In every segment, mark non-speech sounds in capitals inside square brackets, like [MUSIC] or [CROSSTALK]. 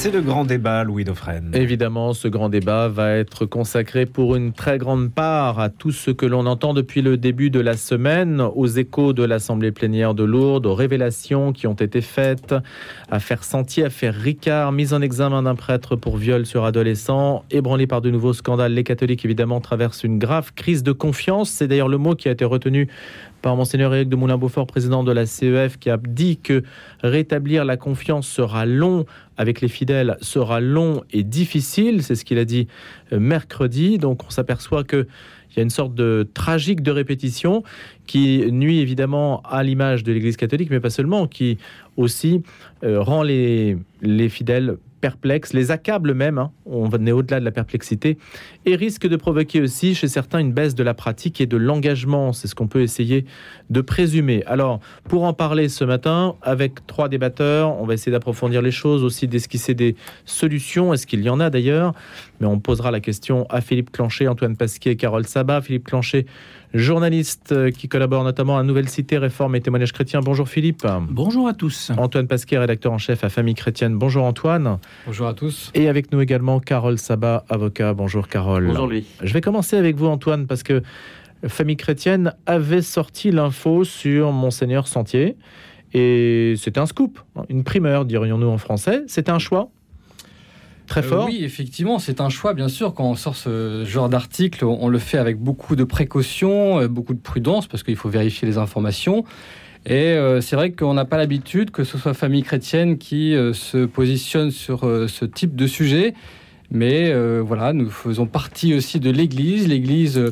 c'est le grand débat, Louis Dauphren. Évidemment, ce grand débat va être consacré pour une très grande part à tout ce que l'on entend depuis le début de la semaine, aux échos de l'Assemblée plénière de Lourdes, aux révélations qui ont été faites, affaire Sentier, affaire Ricard, mise en examen d'un prêtre pour viol sur adolescent, ébranlé par de nouveaux scandales. Les catholiques, évidemment, traversent une grave crise de confiance. C'est d'ailleurs le mot qui a été retenu par Monseigneur Éric de Moulin-Beaufort, président de la CEF, qui a dit que rétablir la confiance sera long avec les fidèles, sera long et difficile. C'est ce qu'il a dit euh, mercredi. Donc on s'aperçoit que il y a une sorte de tragique de répétition qui nuit évidemment à l'image de l'Église catholique, mais pas seulement, qui aussi euh, rend les, les fidèles perplexes, les accable même, hein, on est au-delà de la perplexité, et risque de provoquer aussi chez certains une baisse de la pratique et de l'engagement. C'est ce qu'on peut essayer de présumer. Alors, pour en parler ce matin, avec trois débatteurs, on va essayer d'approfondir les choses, aussi d'esquisser des solutions. Est-ce qu'il y en a d'ailleurs? Mais on posera la question à Philippe Clancher, Antoine Pasquier et Carole Sabat. Philippe Clancher, journaliste euh, qui collabore notamment à Nouvelle Cité, Réforme et Témoignage Chrétien. Bonjour Philippe. Bonjour à tous. Antoine Pasquier, rédacteur en chef à Famille Chrétienne. Bonjour Antoine. Bonjour à tous. Et avec nous également Carole Sabat, avocat. Bonjour Carole. Bonjour lui. Je vais commencer avec vous Antoine parce que Famille Chrétienne avait sorti l'info sur Monseigneur Sentier. Et c'était un scoop, une primeur, dirions-nous en français. C'était un choix très fort. Euh, oui, effectivement, c'est un choix, bien sûr. Quand on sort ce genre d'article, on le fait avec beaucoup de précaution, euh, beaucoup de prudence, parce qu'il faut vérifier les informations. Et euh, c'est vrai qu'on n'a pas l'habitude que ce soit famille chrétienne qui se positionne sur ce type de sujet. Mais voilà, nous faisons partie aussi de l'Église. L'Église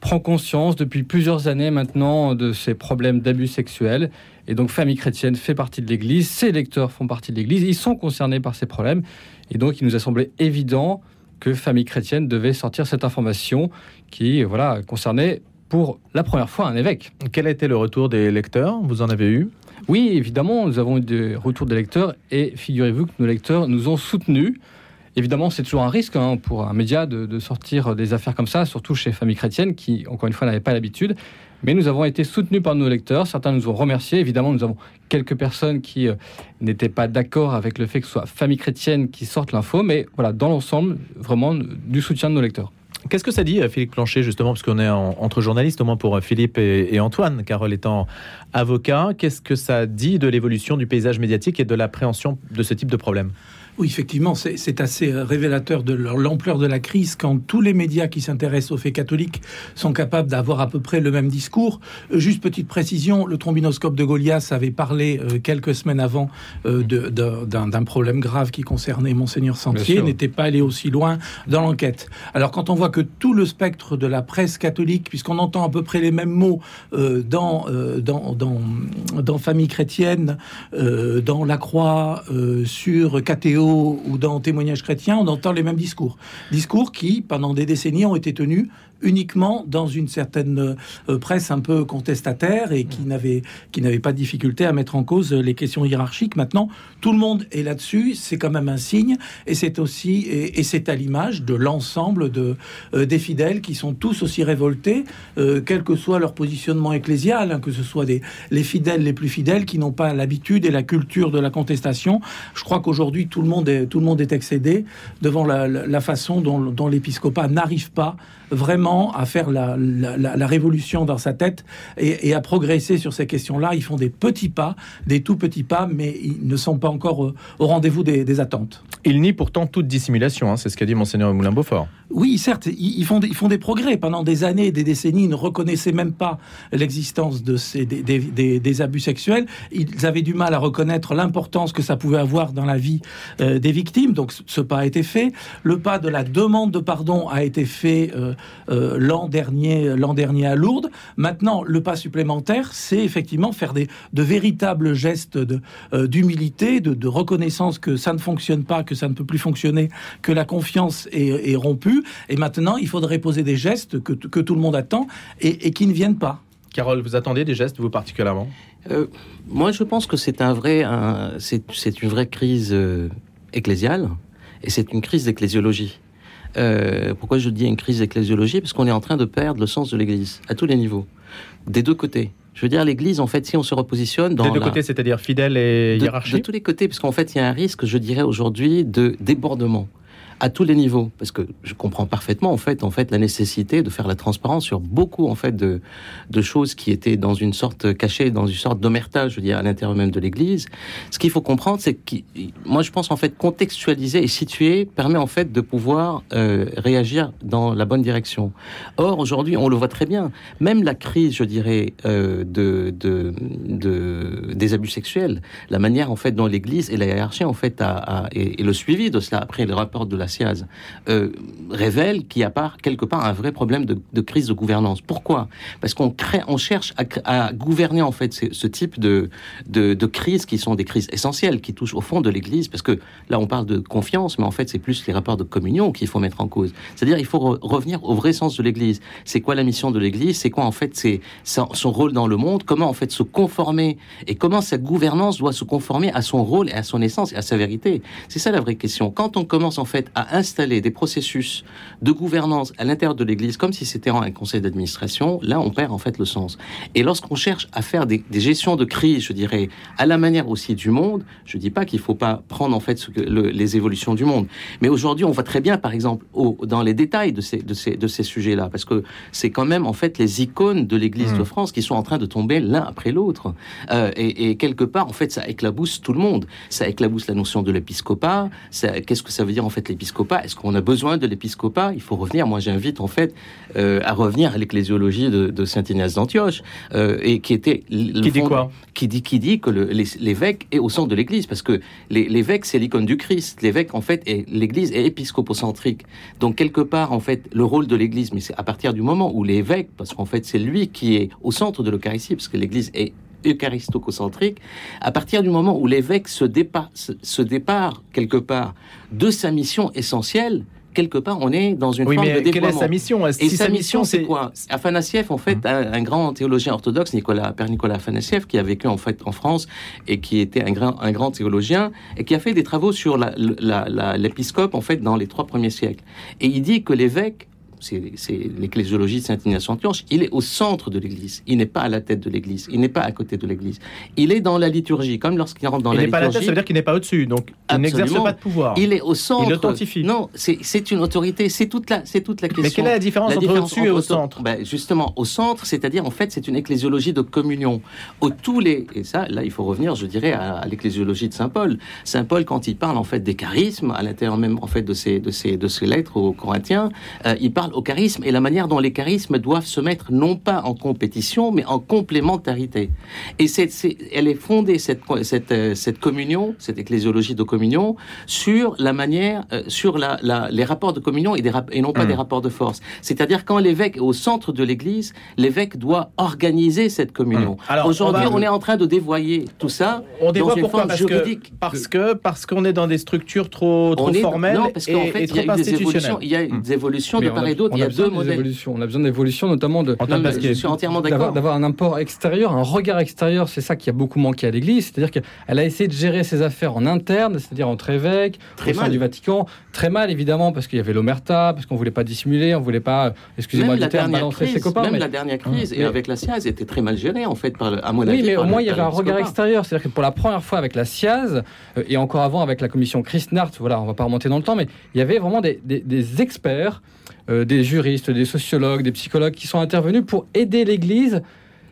prend conscience depuis plusieurs années maintenant de ces problèmes d'abus sexuels. Et donc, Famille chrétienne fait partie de l'Église, ses lecteurs font partie de l'Église, ils sont concernés par ces problèmes. Et donc, il nous a semblé évident que Famille chrétienne devait sortir cette information qui voilà, concernait pour la première fois un évêque. Quel a été le retour des lecteurs? Vous en avez eu? Oui, évidemment, nous avons eu des retours des lecteurs et figurez-vous que nos lecteurs nous ont soutenus. Évidemment, c'est toujours un risque hein, pour un média de, de, sortir des affaires comme ça, surtout chez Famille chrétienne qui, encore une fois, n'avait pas l'habitude. Mais nous avons été soutenus par nos lecteurs. Certains nous ont remerciés. Évidemment, nous avons quelques personnes qui euh, n'étaient pas d'accord avec le fait que ce soit Famille chrétienne qui sorte l'info. Mais voilà, dans l'ensemble, vraiment du soutien de nos lecteurs. Qu'est-ce que ça dit, euh, Philippe Plancher, justement, parce qu'on est en, entre journalistes, au moins pour euh, Philippe et, et Antoine, Carole étant avocat, qu'est-ce que ça dit de l'évolution du paysage médiatique et de l'appréhension de ce type de problème? Oui, effectivement, c'est assez révélateur de l'ampleur de la crise quand tous les médias qui s'intéressent aux faits catholiques sont capables d'avoir à peu près le même discours. Euh, juste petite précision, le trombinoscope de Goliath avait parlé euh, quelques semaines avant euh, d'un problème grave qui concernait Monseigneur Sentier, n'était pas allé aussi loin dans l'enquête. Alors quand on voit que tout le spectre de la presse catholique, puisqu'on entend à peu près les mêmes mots dans, dans, dans, dans, Famille chrétienne, dans La Croix, sur Ou dans Témoignages chrétiens, on entend les mêmes discours. Discours qui, pendant des décennies, ont été tenus uniquement dans une certaine euh, presse un peu contestataire et qui n'avait qui n'avait pas de difficulté à mettre en cause les questions hiérarchiques. Maintenant, tout le monde est là-dessus. C'est quand même un signe et c'est aussi et, c'est à l'image de l'ensemble de euh, des fidèles qui sont tous aussi révoltés, euh, quel que soit leur positionnement ecclésial, hein, que ce soit des les fidèles les plus fidèles qui n'ont pas l'habitude et la culture de la contestation. Je crois qu'aujourd'hui tout le monde est tout le monde est excédé devant la, la façon dont, dont l'épiscopat n'arrive pas vraiment à faire la, révolution dans sa tête et, à progresser sur ces questions-là. Ils font des petits pas, des tout petits pas, mais ils ne sont pas encore au, rendez-vous des, attentes. Ils nient pourtant toute dissimulation, hein, c'est ce qu'a dit Monseigneur Moulin-Beaufort. Oui, certes, ils, font des, progrès. Pendant des années, des décennies, ils ne reconnaissaient même pas l'existence des, abus sexuels. Ils avaient du mal à reconnaître l'importance que ça pouvait avoir dans la vie euh, des victimes. Donc ce pas a été fait. Le pas de la demande de pardon a été fait euh, euh, l'an dernier, à Lourdes. Maintenant, le pas supplémentaire, c'est effectivement faire de véritables gestes d'humilité, de, reconnaissance que ça ne fonctionne pas, que ça ne peut plus fonctionner, que la confiance est rompue. Et maintenant, il faudrait poser des gestes que, que tout le monde attend et, et, qui ne viennent pas. Carole, vous attendez des gestes, vous particulièrement? Euh, Moi, je pense que c'est un vrai, c'est, c'est une vraie crise ecclésiale et c'est une crise d'ecclésiologie. Euh, pourquoi je dis une crise d'ecclésiologie? Parce qu'on est en train de perdre le sens de l'Église à tous les niveaux, des deux côtés. Je veux dire, l'Église, en fait, si on se repositionne dans Des deux la- côtés, c'est-à-dire fidèle et de, hiérarchie? de tous les côtés, parce qu'en fait, il y a un risque, je dirais aujourd'hui, de débordement à tous les niveaux, parce que je comprends parfaitement en fait, en fait, la nécessité de faire la transparence sur beaucoup en fait de, de choses qui étaient dans une sorte cachées, dans une sorte d'omerta, je veux dire, à l'intérieur même de l'Église. Ce qu'il faut comprendre, c'est que moi, je pense en fait contextualiser et situer permet en fait de pouvoir euh, réagir dans la bonne direction. Or aujourd'hui, on le voit très bien, même la crise, je dirais, euh, de, de, de des abus sexuels, la manière en fait dont l'Église et la hiérarchie en fait a- et, et le suivi de cela après le rapport de la Euh, révèle qu'il y a pas quelque part un vrai problème de, crise de gouvernance. Pourquoi? Parce qu'on crée, on cherche à, gouverner en fait ce, type de, de crises qui sont des crises essentielles qui touchent au fond de l'Église. Parce que là, on parle de confiance, mais en fait, c'est plus les rapports de communion qu'il faut mettre en cause. C'est-à-dire, il faut re- revenir au vrai sens de l'Église. C'est quoi la mission de l'Église? C'est quoi en fait c'est son rôle dans le monde? Comment en fait se conformer? Et comment sa gouvernance doit se conformer à son rôle et à son essence et à sa vérité? C'est ça la vraie question. Quand on commence en fait à installer des processus de gouvernance à l'intérieur de l'Église, comme si c'était un conseil d'administration, là on perd en fait le sens. Et lorsqu'on cherche à faire des, des gestions de crise, je dirais, à la manière aussi du monde, je dis pas qu'il faut pas prendre en fait ce que, le- les évolutions du monde, mais aujourd'hui on voit très bien, par exemple, au- dans les détails de ces, de ces, de ces sujets-là, parce que c'est quand même en fait les icônes de l'Église de France qui sont en train de tomber l'un après l'autre. Euh, et, et quelque part, en fait, ça éclabousse tout le monde. Ça éclabousse la notion de l'épiscopat. Qu'est-ce que ça veut dire en fait l'épiscopat Est-ce qu'on a besoin de l'épiscopat? Il faut revenir. Moi, j'invite en fait euh, à revenir à l'ecclésiologie de, de saint Ignace d'Antioche, euh, et qui était le Qui dit fond- quoi? qui dit qui dit que l'évêque est au centre de l'Église, parce que l'évêque c'est l'icône du Christ. L'évêque en fait est l'Église est épiscopocentrique. Donc quelque part en fait le rôle de l'Église, mais c'est à partir du moment où l'évêque, parce qu'en fait c'est lui qui est au centre de l'Eucharistie, parce que l'Église est eucharistocentrique, à partir du moment où l'évêque se départ, se, se départ quelque part de sa mission essentielle, quelque part on est dans une Oui, forme de mais quelle est sa mission? Et si sa mission, c'est quoi? Afanassiev, en fait, Hum. un, un grand théologien orthodoxe, Nicolas, Père Nicolas Afanassiev, qui a vécu en fait en France et qui était un grand, un grand théologien et qui a fait des travaux sur l'épiscope en fait dans les trois premiers siècles. Et il dit que l'évêque c'est l'ecclésiologie de saint Ignace d'Antioche, il est au centre de l'Église. Il n'est pas à la tête de l'Église. Il n'est pas à côté de l'Église. Il est dans la liturgie, comme lorsqu'il rentre dans Il la n'est pas à la liturgie. tête, ça veut dire qu'il n'est pas au-dessus. Donc, il n'exerce pas de pouvoir. il est au centre. Il l'authentifie. Non, c'est une autorité. C'est toute la, c'est toute la question. Mais quelle est la différence La entre au-dessus et au entre- centre ben, Justement, au centre, c'est-à-dire en fait, c'est une ecclésiologie de communion. Au tous les et ça, là, il faut revenir, je dirais, à, à l'ecclésiologie de saint Paul. Saint Paul, quand il parle en fait des charismes, à l'intérieur même en fait de ces de ces de ces lettres aux Corinthiens, euh, il parle au charisme et la manière dont les charismes doivent se mettre non pas en compétition, mais en complémentarité. Et c'est, c'est- elle est fondée cette cette euh, cette communion, cette ecclésiologie de communion, sur la manière, euh, sur la, la- les rapports de communion et, des rap- et non pas Mm. des rapports de force. C'est-à-dire quand l'évêque est au centre de l'Église, l'évêque doit organiser cette communion. Mm. Alors, Aujourd'hui, on va- on, est en train de dévoyer tout ça On dévoie dans une pourquoi? forme parce que, juridique. parce que parce qu'on est dans des structures trop, trop On est- formelles non, parce et, qu'en fait, et il y a trop eu des évolutions. Il y a eu des évolutions Mais de part et d'autre. on Il y a besoin deux des modèles. évolutions. On a besoin d'évolutions, notamment de, Non, je suis entièrement d'avoir d'accord. d'avoir un apport extérieur, un regard extérieur. C'est ça qui a beaucoup manqué à l'Église. C'est-à-dire qu'elle a essayé de gérer ses affaires en interne, c'est-à-dire entre évêques, Très au sein mal. du Vatican. Très mal, évidemment, parce qu'il y avait l'omerta, parce qu'on voulait pas dissimuler, on voulait pas, excusez-moi Même du la terme, dernière balancer crise, ses copains. même mais- la dernière crise, et Mais- avec la SIAZ, était très mal gérée, en fait, par le, à mon avis. Oui, mais au moins il y avait un regard extérieur. C'est-à-dire que pour la première fois avec la SIAZ, euh, et encore avant avec la commission Christnart, voilà, on va pas remonter dans le temps, mais il y avait vraiment des, des- des experts, euh, des juristes, des sociologues, des psychologues qui sont intervenus pour aider l'Église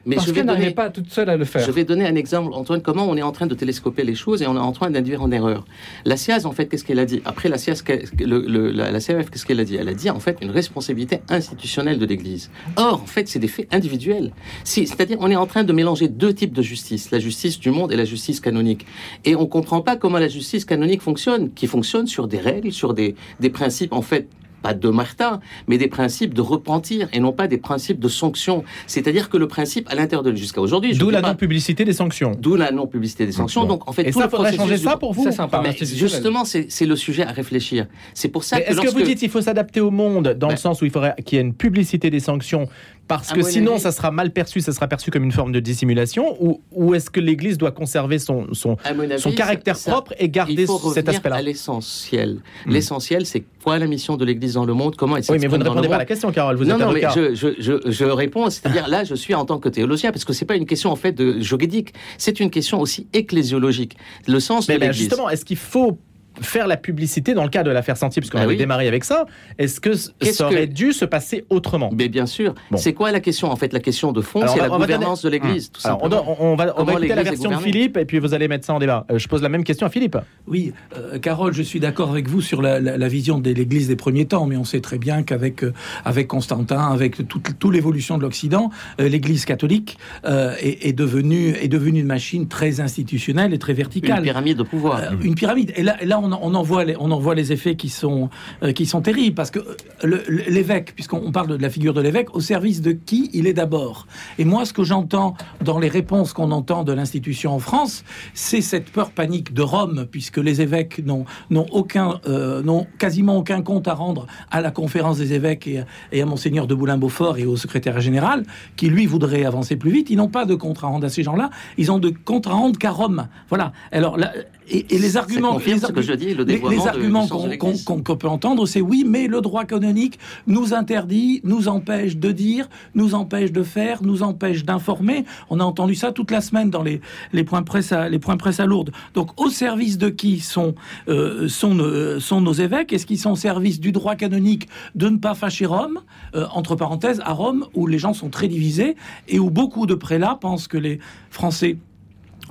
Mais parce qu'elle n'arrivait pas toute seule à le faire. Je vais donner un exemple, Antoine, comment on est en train de télescoper les choses et on est en train d'induire en erreur? La SIAZ, en fait, qu'est-ce qu'elle a dit? Après la qu'est- le- le- la, la CRF, qu'est-ce qu'elle a dit? Elle a dit, en fait, une responsabilité institutionnelle de l'Église. Or, en fait, c'est des faits individuels. Si- C'est-à-dire, on est en train de mélanger deux types de justice, la justice du monde et la justice canonique. Et on ne comprend pas comment la justice canonique fonctionne, qui fonctionne sur des règles, sur des, des principes, en fait, pas de Martin, mais des principes de repentir et non pas des principes de sanction. C'est-à-dire que le principe à l'intérieur de jusqu'à aujourd'hui, D'où la non-publicité des sanctions. D'où la non-publicité des sanctions. Bon. Donc, en fait, Et tout ça, le faudrait changer du- ça pour vous Ça, c'est un Mais justement, c'est le sujet à réfléchir. C'est pour ça que Est-ce que vous dites qu'il faut s'adapter au monde dans le Ben- sens où il faudrait qu'il y ait une publicité des sanctions, parce que sinon avis- ça sera mal perçu, ça sera perçu comme une forme de dissimulation, ou, ou est-ce que l'Église doit conserver son, son, avis, son caractère ça- propre et garder cet aspect-là à l'essentiel. Hmm. L'essentiel, c'est quoi la mission de l'Église dans le monde Comment elle Oui, mais vous ne répondez pas à la question, Carole, vous non, êtes non, mais je, je, je réponds, c'est-à-dire là, je suis en tant que théologien, parce que c'est pas une question en fait de juridique, c'est une question aussi ecclésiologique. Le sens Mais de ben, l'Église. justement, est-ce qu'il faut faire la publicité dans le cas de l'affaire Sentier, puisqu'on Ah avait oui. démarré avec ça Est-ce que ça aurait que- dû se passer autrement? Mais bien sûr. Bon. C'est quoi la question En fait, la question de fond, Alors, c'est la va gouvernance de l'Église, tout Alors, on, on- on va, on va écouter la version de Philippe et puis vous allez mettre ça en débat. Euh, je pose la même question à Philippe. Oui, euh, Carole, je suis d'accord avec vous sur la, la- la vision de l'Église des premiers temps, mais on sait très bien qu'avec euh, avec Constantin, avec toute, toute l'évolution de l'Occident, euh, l'Église catholique euh, est, est devenue est devenue une machine très institutionnelle et très Une verticale. pyramide de pouvoir. Euh, une pyramide. Et là, et là on, on en voit les, on en voit les effets qui sont, euh, qui sont terribles. Parce que euh, l'évêque, puisqu'on on parle de la figure de l'évêque, au service de qui il est d'abord? Et moi, ce que j'entends dans les réponses qu'on entend de l'institution en France, c'est cette peur panique de Rome, puisque les évêques n'ont n'ont aucun, euh, n'ont quasiment aucun compte à rendre à la conférence des évêques et, et à Monseigneur de Boulin-Beaufort et au secrétaire général, qui lui voudrait avancer plus vite. Ils n'ont pas de compte à rendre à ces gens-là. Ils ont de compte à rendre qu'à Rome. Voilà. Alors là, et, et les arguments, confirme les ce que je le les- arguments qu'on peut entendre, c'est oui, mais le droit canonique nous interdit, nous empêche de dire, nous empêche de faire, nous empêche d'informer. On a entendu ça toute la semaine dans les, les points presse à les points presse à Lourdes. Donc au service de qui sont euh, sont nos, sont nos évêques? Est-ce qu'ils sont au service du droit canonique de ne pas fâcher Rome Euh, Entre parenthèses, à Rome où les gens sont très divisés et où beaucoup de prélats pensent que les Français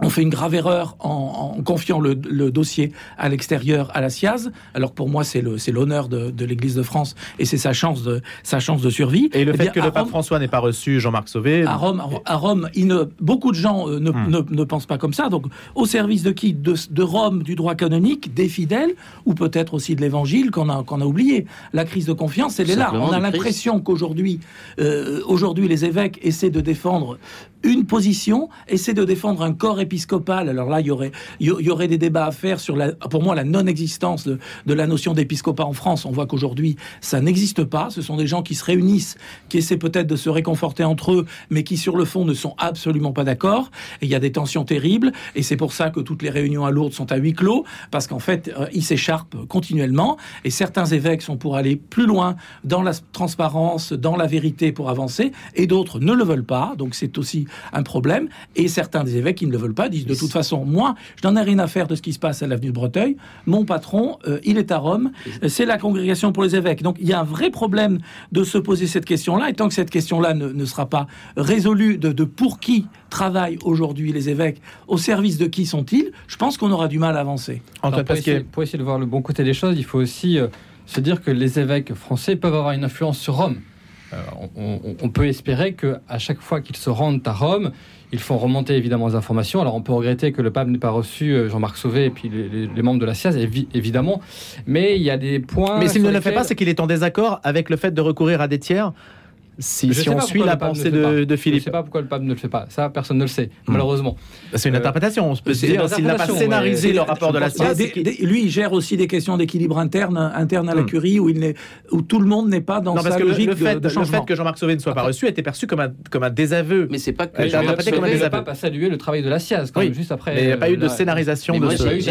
on fait une grave erreur en, en confiant le, le dossier à l'extérieur à la SIAZ, alors que pour moi c'est l'honneur de, de l'Église de France et c'est sa chance de sa chance de survie. Et le Eh fait bien, que le pape Rome- François n'ait pas reçu Jean-Marc Sauvé. à Rome, à Rome, il ne, beaucoup de gens euh, ne, Hmm. ne, ne pensent pas comme ça. Donc, au service de qui? De, de Rome, du droit canonique, des fidèles, ou peut-être aussi de l'Évangile qu'on a, qu'on a oublié. La crise de confiance, elle est là. On a l'impression qu'aujourd'hui, euh, aujourd'hui, les évêques essaient de défendre une position, essaient de défendre un corps épiscopal. Alors là, il y aurait, y aurait des débats à faire sur, la, pour moi, la non-existence de, la notion d'épiscopat en France. On voit qu'aujourd'hui, ça n'existe pas. Ce sont des gens qui se réunissent, qui essaient peut-être de se réconforter entre eux, mais qui, sur le fond, ne sont absolument pas d'accord. Il y a des tensions terribles. Et c'est pour ça que toutes les réunions à Lourdes sont à huis clos, parce qu'en fait, euh, ils s'écharpent continuellement. Et certains évêques sont pour aller plus loin dans la transparence, dans la vérité pour avancer, et d'autres ne le veulent pas. Donc c'est aussi un problème. Et certains des évêques qui ne le veulent pas disent de toute façon, moi, je n'en ai rien à faire de ce qui se passe à l'avenue de Breteuil. Mon patron, euh, il est à Rome. C'est la congrégation pour les évêques. Donc il y a un vrai problème de se poser cette question-là. Et tant que cette question-là ne, ne sera pas résolue de, de pour qui travaillent aujourd'hui les évêques, au service de qui sont-ils, je pense qu'on aura du mal à avancer. Alors, pour, essayer, pour essayer de voir le bon côté des choses, il faut aussi euh, se dire que les évêques français peuvent avoir une influence sur Rome. Euh, on, on- on peut espérer que à chaque fois qu'ils se rendent à Rome, ils font remonter évidemment les informations. Alors on peut regretter que le pape n'ait pas reçu euh, Jean-Marc Sauvé et puis les, les- les membres de la SIAZ, évi- évidemment. Mais il y a des points. Mais s'il ne le fait pas, c'est qu'il est en désaccord avec le fait de recourir à des tiers. Si, on pas suit la ne pensée de, pas. de Je ne Philippe, sais pas pourquoi le pape ne le fait pas. Ça, personne ne le sait, Hmm. malheureusement. c'est une Euh, interprétation. On peut se dire s'il n'a pas scénarisé le rapport de la Ah, des- lui, il gère aussi des questions d'équilibre interne, interne à la Hmm. curie, où, il n'est- où tout le monde n'est pas dans Non, parce sa que le, logique le fait, de, de le fait que Jean-Marc Sauvé ne soit pas Après- reçu était perçu comme un, comme un désaveu. Mais c'est pas que interprété comme un désaveu. pape a salué le travail de la SIAZ quand Oui. même, juste après. Mais il n'y a pas euh, eu de la- scénarisation de ce. pas eu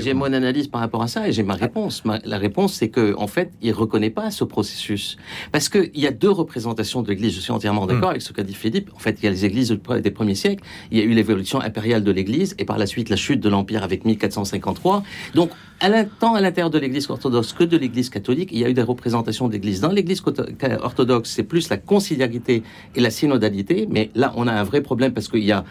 j'ai- mon analyse par rapport à ça et j'ai ma réponse. Ma- la réponse, c'est que en fait, il reconnaît pas ce processus parce qu'il y a deux représentations de l'Église. Je suis entièrement Hmm. d'accord avec ce qu'a dit Philippe. En fait, il y a les églises des premiers siècles, il y a eu l'évolution impériale de l'Église et par la suite la chute de l'Empire avec 1453. Donc, à tant à l'intérieur de l'Église orthodoxe que de l'Église catholique, il y a eu des représentations d'Église. Dans l'Église orthodoxe, c'est plus la conciliarité et la synodalité, mais là, on a un vrai problème parce qu'il y a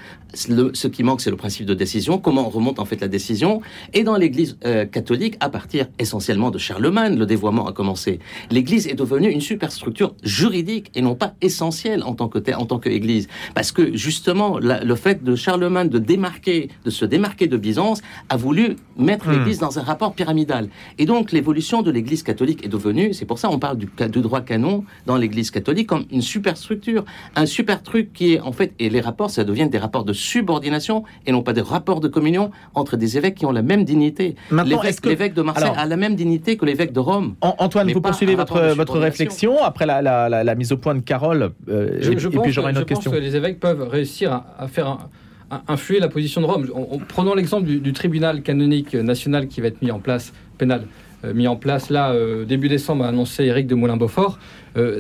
le- ce qui manque, c'est le principe de décision. Comment on remonte en fait la décision Et dans l'Église euh, catholique, à partir essentiellement de Charlemagne, le dévoiement a commencé. L'Église est devenue une superstructure juridique et non pas essentielle en tant que en tant qu'Église, parce que justement, la- le fait de Charlemagne de démarquer, de se démarquer de Byzance, a voulu mettre Hmm. l'Église dans un rapport pyramidal. Et donc, l'évolution de l'Église catholique est devenue, c'est pour ça on parle du, du droit canon dans l'Église catholique comme une superstructure, un super truc qui est en fait, et les rapports, ça devient des rapports de subordination et non pas des rapports de communion entre des évêques qui ont la même dignité. Maintenant, L'évêque est-ce que- l'évêque de Marseille Alors- a la même dignité que l'évêque de Rome. An- Antoine, vous poursuivez votre, votre réflexion après la, la- la- la mise au point rejoindre Carole. euh, Je, et, je et pense, puis j'aurai que, une je autre pense question. que les évêques peuvent réussir à, à faire un- à influer la position de Rome. En, en prenant l'exemple du, du tribunal canonique national qui va être mis en place, pénal, euh, mis en place là, euh, début décembre, a annoncé Éric de Moulin-Beaufort.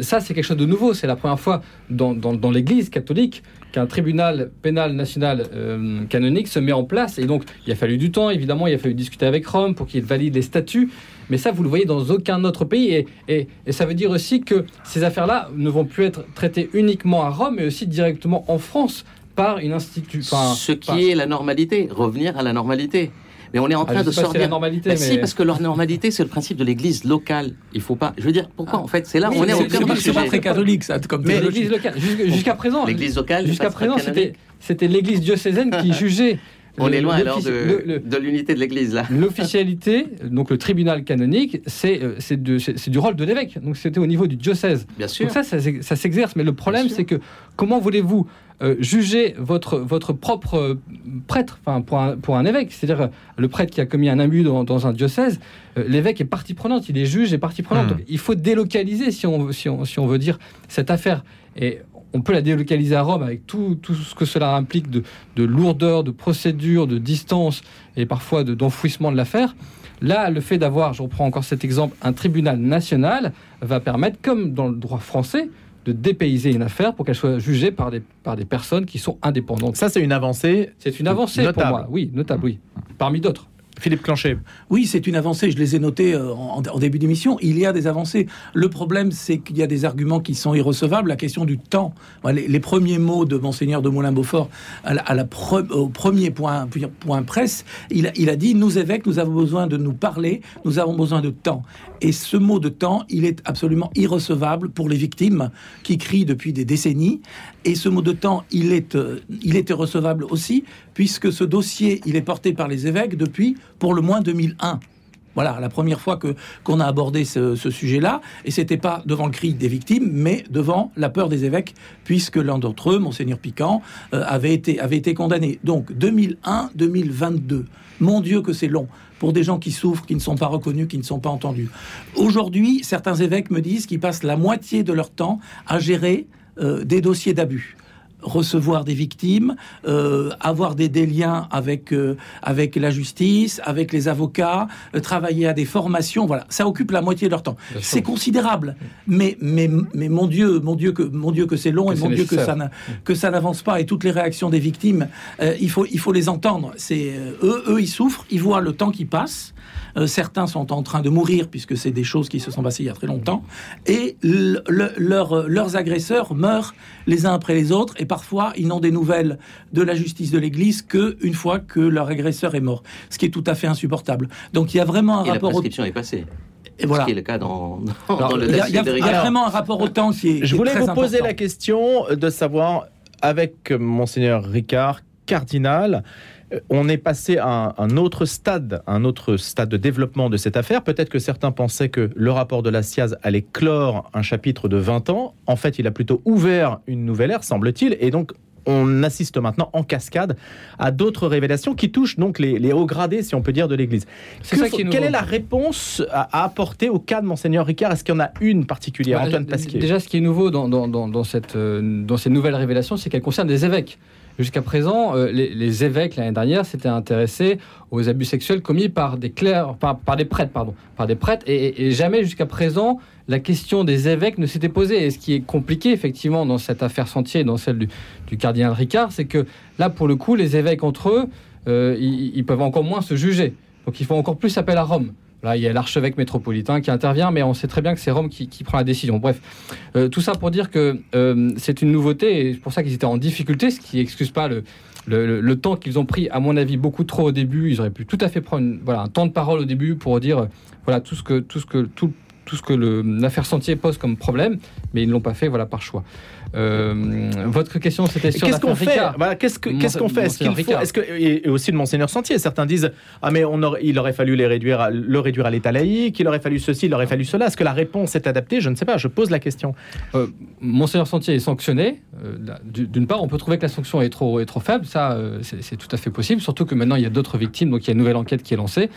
Ça, c'est quelque chose de nouveau. C'est la première fois dans, dans- dans l'Église catholique qu'un tribunal pénal national euh, canonique se met en place. Et donc, il a fallu du temps, évidemment, il a fallu discuter avec Rome pour qu'il valide les statuts. Mais ça, vous le voyez dans aucun autre pays. Et, et- et ça veut dire aussi que ces affaires-là ne vont plus être traitées uniquement à Rome, mais aussi directement en France par une institution. Ce qui est la normalité, revenir à la normalité. Mais on est en train de Ah, pas si c'est la sortir. normalité, Bah mais... Si, parce que leur normalité, c'est le principe de l'Église locale. Il faut pas. Je veux dire, pourquoi En fait, c'est là, Oui, on est au c'est- cœur c'est pas- très catholique, ça, comme Mais l'Église locale, Jus- jusqu'à présent, L'Église locale, jusqu'à présent, c'était l'Église diocésaine qui [LAUGHS] jugeait. On est loin alors de, l'unité de l'Église là. [LAUGHS] L'officialité, donc le tribunal canonique, c'est euh, c'est du rôle de l'évêque. Donc c'était au niveau du diocèse. Bien sûr. Donc ça, ça, s'ex- ça s'exerce. Mais le problème, c'est que comment voulez-vous euh, juger votre, votre propre euh, prêtre, enfin pour un, pour un évêque, c'est-à-dire euh, le prêtre qui a commis un abus dans, dans un diocèse, l'évêque est partie prenante, il est juge et partie prenante. Hmm. Donc, il faut délocaliser si on, veut- si, on, si on veut dire cette affaire. Et on peut la délocaliser à Rome avec tout, tout ce que cela implique de, de lourdeur, de procédure, de distance et parfois de- d'enfouissement de l'affaire. Là, le fait d'avoir, je reprends encore cet exemple, un tribunal national va permettre, comme dans le droit français, de dépayser une affaire pour qu'elle soit jugée par des, par des personnes qui sont indépendantes. Ça, c'est une avancée. C'est une avancée pour moi. Oui, notable, oui. Parmi d'autres. Philippe Clanchet. Oui, c'est une avancée. Je les ai notés euh, en, début d'émission. Il y a des avancées. Le problème, c'est qu'il y a des arguments qui sont irrecevables. La question du temps. Les, premiers mots de Monseigneur de Moulin-Beaufort au premier point, presse, il a dit Nous, évêques, nous avons besoin de nous parler, nous avons besoin de temps. Et ce mot de temps, il est absolument irrecevable pour les victimes qui crient depuis des décennies. Et ce mot de temps, il est, euh, il irrecevable aussi, puisque ce dossier, il est porté par les évêques depuis pour le moins 2001. Voilà, la première fois qu'on a abordé ce, ce sujet-là, et c'était pas devant le cri des victimes, mais devant la peur des évêques, puisque l'un d'entre eux, monseigneur Piquant, euh, avait été avait été condamné. Donc 2001-2022. Mon Dieu que c'est long pour des gens qui souffrent, qui ne sont pas reconnus, qui ne sont pas entendus. Aujourd'hui, certains évêques me disent qu'ils passent la moitié de leur temps à gérer euh, des dossiers d'abus recevoir des victimes, euh, avoir des, des liens avec euh, avec la justice, avec les avocats, euh, travailler à des formations. Voilà, ça occupe la moitié de leur temps. C'est considérable, mais mais mais mon Dieu, mon Dieu que mon Dieu que c'est long et mon Dieu que ça que ça n'avance pas et toutes les réactions des victimes, il faut il faut les entendre. C'est eux eux ils souffrent, ils voient le temps qui passe. Certains sont en train de mourir puisque c'est des choses qui se sont passées il y a très longtemps et le- le- leurs- leurs agresseurs meurent les uns après les autres et parfois ils n'ont des nouvelles de la justice de l'Église que une fois que leur agresseur est mort, ce qui est tout à fait insupportable. Donc il y a vraiment un Et la rapport au prescription est passée. et voilà. Ce qui est le cas dans, dans, Alors, dans le Il y a, il y a- dossier de il y a Ricard. vraiment un rapport au temps qui est. Je est voulais très vous poser important. la question de savoir, avec Monseigneur Ricard, cardinal, euh, on est passé à un, autre stade, un autre stade de développement de cette affaire. Peut-être que certains pensaient que le rapport de la SIAZ allait clore un chapitre de 20 ans. En fait, il a plutôt ouvert une nouvelle ère, semble-t-il. Et donc, on assiste maintenant en cascade à d'autres révélations qui touchent donc les, les hauts gradés, si on peut dire, de l'Église. Que quelle est la réponse à, à apporter au cas de Monseigneur Ricard? Est-ce qu'il y en a une particulière, Bah, Antoine Pasquier Déjà, ce qui est nouveau dans, dans, dans, dans cette, euh, dans ces nouvelles révélations, c'est qu'elles concernent des évêques. Jusqu'à présent, euh, les, évêques l'année dernière s'étaient intéressés aux abus sexuels commis par des clercs, par, des prêtres, pardon, par des prêtres, et, jamais jusqu'à présent la question des évêques ne s'était posée. Et ce qui est compliqué effectivement dans cette affaire Sentier, et dans celle du, du cardinal Ricard, c'est que là, pour le coup, les évêques entre eux, euh, ils, ils peuvent encore moins se juger. Donc, ils font encore plus appel à Rome. Il y a l'archevêque métropolitain qui intervient, mais on sait très bien que c'est Rome qui, prend la décision. Bref, euh, tout ça pour dire que euh, c'est une nouveauté et c'est pour ça qu'ils étaient en difficulté, ce qui excuse pas le, temps qu'ils ont pris, à mon avis, beaucoup trop au début. Ils auraient pu tout à fait prendre un temps de parole au début pour dire euh, tout ce que, tout ce l'affaire Sentier pose comme problème, mais ils ne l'ont pas fait voilà, par choix. Euh, votre question, c'était sur Qu'est-ce qu'on fait voilà, Qu'est-ce qu'on fait Est-ce qu'il Monseigneur faut. Est-ce que et, et aussi de monseigneur Sentier Certains disent ah mais on aurait, il aurait fallu les réduire, à- le réduire à l'état laïque, il aurait fallu ceci, il aurait fallu cela. Est-ce que la réponse est adaptée Je ne sais pas. Je pose la question. Euh, Monseigneur Sentier est sanctionné. Euh, D'une part, on peut trouver que la sanction est trop, est trop faible. Ça, c'est c'est tout à fait possible. Surtout que maintenant, il y a d'autres victimes. Donc, il y a une nouvelle enquête qui est lancée.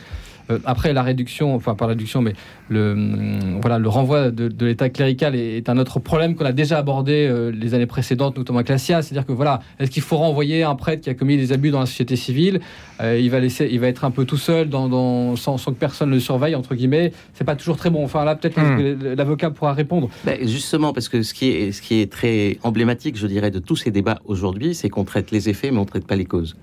Euh, après, la réduction, enfin pas la réduction, mais le, hum, voilà, le renvoi de, de l'État clérical est, est, un autre problème qu'on a déjà abordé euh, les années précédentes, notamment avec la SIA. C'est-à-dire que voilà, est-ce qu'il faut renvoyer un prêtre qui a commis des abus dans la société civile? Euh, il, va laisser, il va être un peu tout seul dans, dans sans, sans, que personne le surveille, entre guillemets. C'est pas toujours très bon. Enfin là, peut-être mmh. l'avocat pourra répondre. Ben, justement, parce que ce qui, est, ce qui est très emblématique, je dirais, de tous ces débats aujourd'hui, c'est qu'on traite les effets, mais on ne traite pas les causes.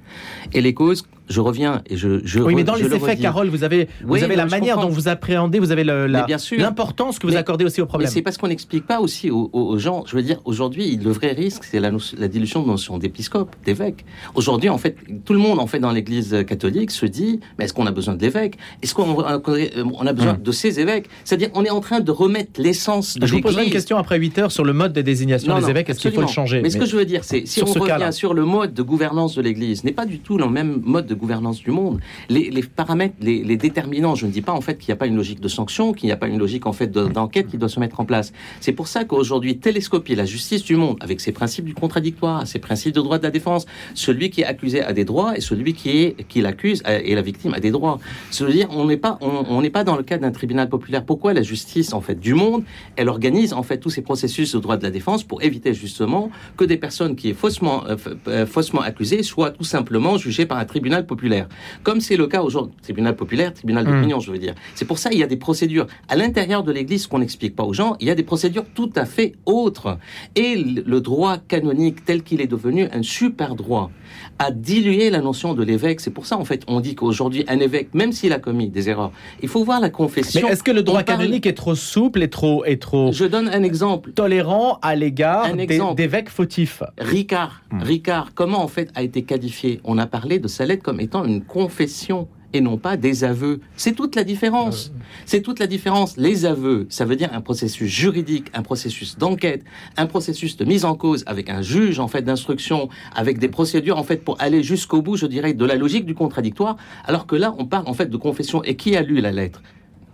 Et les causes, je reviens et je. je oui, mais dans les effets, Carole, vous avez, vous oui, avez la manière dont vous appréhendez, vous avez l'importance que vous mais, accordez aussi au problème. C'est parce qu'on n'explique pas aussi aux, aux, gens. Je veux dire, aujourd'hui, le vrai risque, c'est la, la, dilution de notion d'épiscope, d'évêque. Aujourd'hui, en fait, tout le monde, en fait, dans l'Église catholique, se dit, mais est-ce qu'on a besoin d'évêques? Est-ce qu'on a besoin hum. de ces évêques? C'est-à-dire, on est en train de remettre l'essence de Je vous poserai une question après 8 heures sur le mode de désignation non, des évêques. Est-ce qu'il faut le changer mais, mais, ce que je veux dire, c'est si on revient sur le mode de gouvernance de l'Église, n'est pas du tout le même mode de gouvernance du monde. Les, les paramètres, les, les, déterminants, je ne dis pas en fait qu'il n'y a pas une logique de sanction, qu'il n'y a pas une logique en fait d'enquête qui doit se mettre en place. C'est pour ça qu'aujourd'hui, télescopier la justice du monde avec ses principes du contradictoire, ses principes de droit de la défense, celui qui est accusé a des droits et celui qui est qui l'accuse et la victime a des droits. Ça veut dire on n'est pas on n'est pas dans le cadre d'un tribunal populaire. Pourquoi la justice en fait du monde, elle organise en fait tous ces processus de droit de la défense pour éviter justement que des personnes qui est faussement euh, faussement accusées soient tout simplement jugées par un tribunal populaire? Comme c'est le cas aujourd'hui, tribunal populaire, tribunal d'opinion, mmh. je veux dire. C'est pour ça qu'il y a des procédures à l'intérieur de l'Église qu'on n'explique pas aux gens. Il y a des procédures tout à fait autres. Et le droit canonique tel qu'il est devenu un super droit a dilué la notion de l'évêque. C'est pour ça, en fait, on dit qu'aujourd'hui, un évêque, même s'il a commis des erreurs, il faut voir la confession. Mais est-ce que le droit canonique parle... est trop souple et trop, et trop. Je donne un exemple. Tolérant à l'égard d'évêques fautifs Ricard. Mmh. Ricard, comment, en fait, a été qualifié? On a parlé de sa lettre comme étant une confession et non pas des aveux. C'est toute la différence. C'est toute la différence. Les aveux, ça veut dire un processus juridique, un processus d'enquête, un processus de mise en cause avec un juge en fait d'instruction, avec des procédures en fait pour aller jusqu'au bout, je dirais, de la logique du contradictoire. Alors que là, on parle en fait de confession. Et qui a lu la lettre?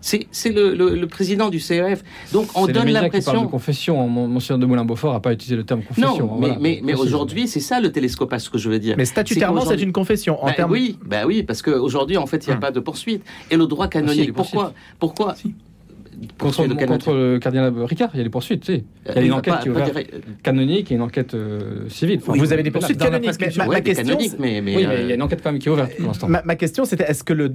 C'est le, le, le, président du CEF. Donc on donne l'impression. de confession. Monsieur de Moulin-Beaufort n'a pas utilisé le terme confession. Non, mais, voilà, mais, mais aujourd'hui, c'est ça le télescopage, ce que je veux dire. Mais statutairement, c'est une confession. En bah, termes... Oui, bah oui, parce qu'aujourd'hui, en fait, il n'y a hum. pas de poursuite. Et le droit canonique, ah, si, pourquoi, pourquoi si. Contre, contre, le cardinal Ricard, il y a des poursuites, tu sais. Il y a une enquête qui est ouverte canonique et une enquête euh, civile. Enfin, oui, vous avez des poursuites canoniques. Mais ma, ma question, mais, mais, oui, mais il y a une enquête quand même qui est ouverte pour l'instant. Ma, ma, question, c'était est-ce que le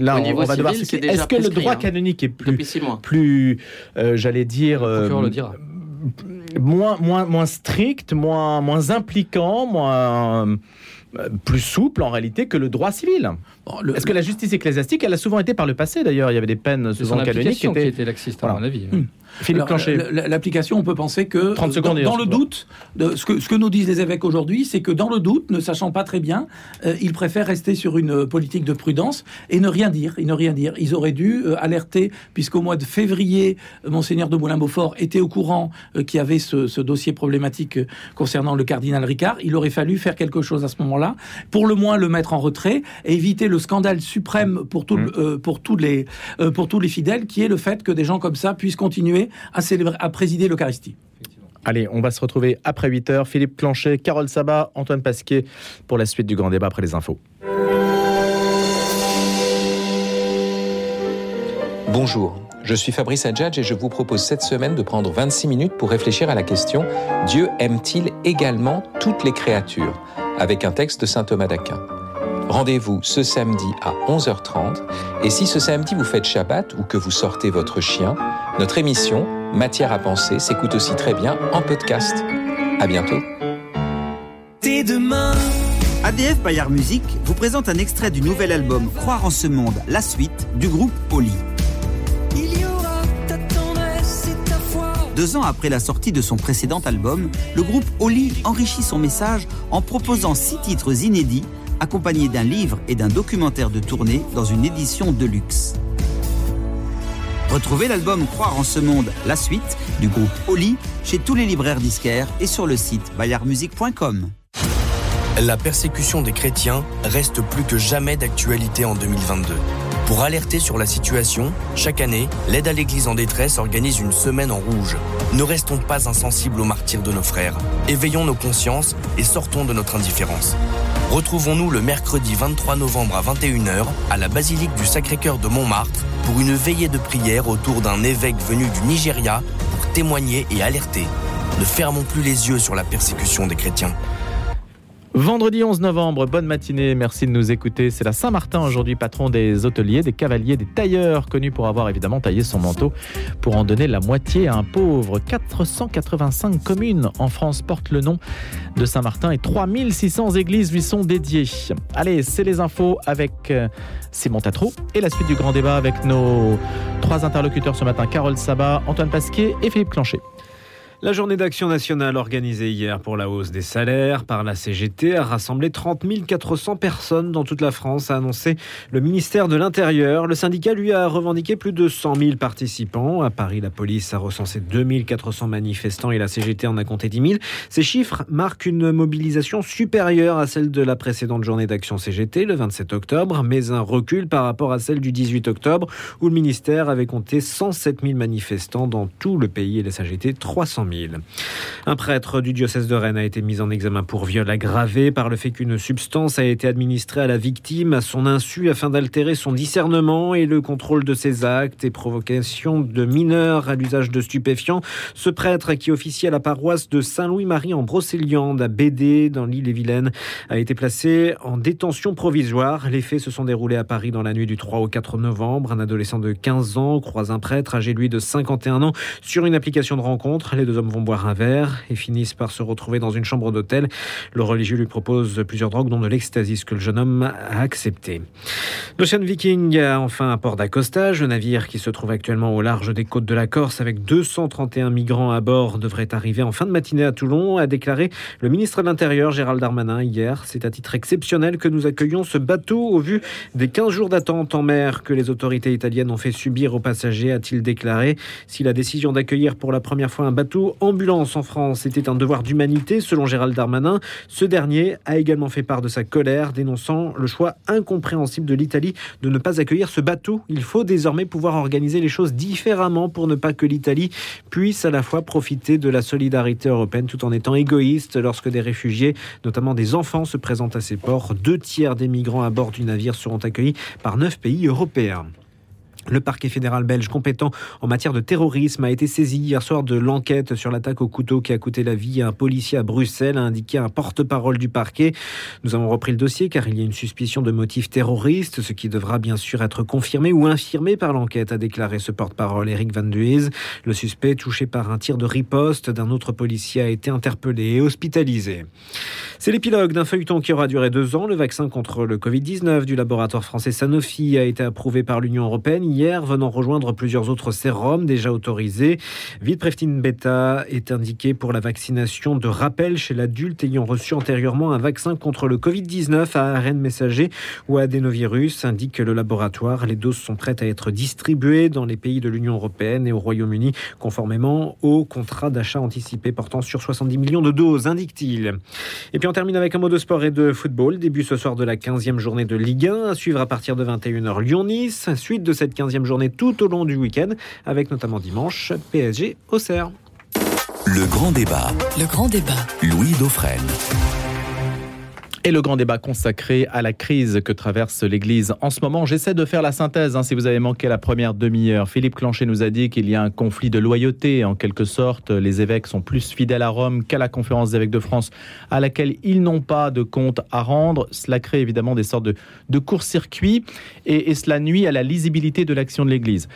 là, on, va devoir est-ce que le droit hein, canonique est plus, plus, euh, j'allais dire, euh, le dira. moins, moins, moins strict, moins, moins impliquant, moins plus souple en réalité que le droit civil. Bon, le, Est-ce que la justice ecclésiastique, elle a souvent été par le passé d'ailleurs, il y avait des peines souvent canoniques qui étaient, qui était laxiste à voilà. mon avis. Hum. L'application, on peut penser que 30 secondes dans, dans le doute, de, ce, que, ce que nous disent les évêques aujourd'hui, c'est que dans le doute, ne sachant pas très bien, euh, ils préfèrent rester sur une politique de prudence et ne rien dire. Et ne rien dire. Ils auraient dû euh, alerter, puisqu'au mois de février, euh, monseigneur de Moulin-Beaufort était au courant euh, qu'il y avait ce, ce, dossier problématique concernant le cardinal Ricard. Il aurait fallu faire quelque chose à ce moment-là, pour le moins le mettre en retrait et éviter le scandale suprême pour, tout, mmh. pour, tous les, pour tous les fidèles, qui est le fait que des gens comme ça puissent continuer à, célébrer, à présider l'Eucharistie. Allez, on va se retrouver après 8 heures. Philippe Planchet, Carole Sabat, Antoine Pasquier pour la suite du grand débat après les infos. Bonjour, je suis Fabrice Adjadj et je vous propose cette semaine de prendre 26 minutes pour réfléchir à la question Dieu aime-t-il également toutes les créatures? avec un texte de saint Thomas d'Aquin. Rendez-vous ce samedi à 11h30 et si ce samedi vous faites Shabbat ou que vous sortez votre chien, notre émission Matière à penser s'écoute aussi très bien en podcast. À bientôt. Dès demain. ADF Bayard Musique vous présente un extrait du nouvel album Croire en ce monde, la suite du groupe Oli. Deux ans après la sortie de son précédent album, le groupe Oli enrichit son message en proposant six titres inédits accompagnés d'un livre et d'un documentaire de tournée dans une édition de luxe. Retrouvez l'album Croire en ce monde, la suite du groupe Oli chez tous les libraires disquaires et sur le site bayardmusique.com. La persécution des chrétiens reste plus que jamais d'actualité en 2022. Pour alerter sur la situation, chaque année, l'aide à l'Église en détresse organise une semaine en rouge. Ne restons pas insensibles aux martyrs de nos frères. Éveillons nos consciences et sortons de notre indifférence. Retrouvons-nous le mercredi 23 novembre à 21h à la basilique du Sacré-Cœur de Montmartre pour une veillée de prière autour d'un évêque venu du Nigeria pour témoigner et alerter. Ne fermons plus les yeux sur la persécution des chrétiens. Vendredi 11 novembre, bonne matinée, merci de nous écouter. C'est la Saint-Martin aujourd'hui, patron des hôteliers, des cavaliers, des tailleurs, connu pour avoir évidemment taillé son manteau pour en donner la moitié à un pauvre. 485 communes en France portent le nom de Saint-Martin et 3600 églises lui sont dédiées. Allez, c'est les infos avec euh, Simon Tatrou et la suite du grand débat avec nos trois interlocuteurs ce matin, Carole Sabat, Antoine Pasquier et Philippe Clancher. La journée d'action nationale organisée hier pour la hausse des salaires par la CGT a rassemblé 30 400 personnes dans toute la France, a annoncé le ministère de l'Intérieur. Le syndicat, lui, a revendiqué plus de 100 000 participants. À Paris, la police a recensé 2 400 manifestants et la CGT en a compté 10 000. Ces chiffres marquent une mobilisation supérieure à celle de la précédente journée d'action CGT, le 27 octobre, mais un recul par rapport à celle du 18 octobre, où le ministère avait compté 107 000 manifestants dans tout le pays et la CGT 300 000. Un prêtre du diocèse de Rennes a été mis en examen pour viol aggravé par le fait qu'une substance a été administrée à la victime à son insu afin d'altérer son discernement et le contrôle de ses actes et provocation de mineurs à l'usage de stupéfiants. Ce prêtre qui officie à la paroisse de Saint-Louis-Marie en Brocéliande à Bédé dans l'île-et-Vilaine a été placé en détention provisoire. Les faits se sont déroulés à Paris dans la nuit du 3 au 4 novembre. Un adolescent de 15 ans croise un prêtre âgé lui de 51 ans sur une application de rencontre. Les deux hommes vont boire un verre et finissent par se retrouver dans une chambre d'hôtel. Le religieux lui propose plusieurs drogues, dont de l'ecstasy, ce que le jeune homme a accepté. L'Ocean Viking a enfin un port d'accostage. Le navire qui se trouve actuellement au large des côtes de la Corse avec 231 migrants à bord devrait arriver en fin de matinée à Toulon, a déclaré le ministre de l'Intérieur Gérald Darmanin hier. C'est à titre exceptionnel que nous accueillons ce bateau au vu des 15 jours d'attente en mer que les autorités italiennes ont fait subir aux passagers, a-t-il déclaré. Si la décision d'accueillir pour la première fois un bateau ambulance en France était un devoir d'humanité, selon Gérald Darmanin. Ce dernier a également fait part de sa colère, dénonçant le choix incompréhensible de l'Italie de ne pas accueillir ce bateau. Il faut désormais pouvoir organiser les choses différemment pour ne pas que l'Italie puisse à la fois profiter de la solidarité européenne tout en étant égoïste lorsque des réfugiés, notamment des enfants, se présentent à ces ports. Deux tiers des migrants à bord du navire seront accueillis par neuf pays européens. Le parquet fédéral belge compétent en matière de terrorisme a été saisi hier soir de l'enquête sur l'attaque au couteau qui a coûté la vie à un policier à Bruxelles, a indiqué un porte-parole du parquet. Nous avons repris le dossier car il y a une suspicion de motif terroriste, ce qui devra bien sûr être confirmé ou infirmé par l'enquête, a déclaré ce porte-parole Eric Van Duez. Le suspect, touché par un tir de riposte d'un autre policier, a été interpellé et hospitalisé. C'est l'épilogue d'un feuilleton qui aura duré deux ans. Le vaccin contre le Covid-19 du laboratoire français Sanofi a été approuvé par l'Union européenne venant rejoindre plusieurs autres sérums déjà autorisés. Vilpreftin Beta est indiqué pour la vaccination de rappel chez l'adulte ayant reçu antérieurement un vaccin contre le Covid-19 à ARN messager ou à adénovirus, indique le laboratoire. Les doses sont prêtes à être distribuées dans les pays de l'Union européenne et au Royaume-Uni, conformément au contrat d'achat anticipé portant sur 70 millions de doses, indique-t-il. Et puis on termine avec un mot de sport et de football. Début ce soir de la 15e journée de Ligue 1, à suivre à partir de 21h Lyon-Nice. Suite de cette 15e journée tout au long du week-end, avec notamment dimanche PSG Auxerre. Le grand débat. Le grand débat. Louis Dauphren. Et le grand débat consacré à la crise que traverse l'Église en ce moment. J'essaie de faire la synthèse, hein, si vous avez manqué la première demi-heure. Philippe Clancher nous a dit qu'il y a un conflit de loyauté, en quelque sorte. Les évêques sont plus fidèles à Rome qu'à la conférence des évêques de France, à laquelle ils n'ont pas de compte à rendre. Cela crée évidemment des sortes de, de court-circuits et cela nuit à la lisibilité de l'action de l'Église.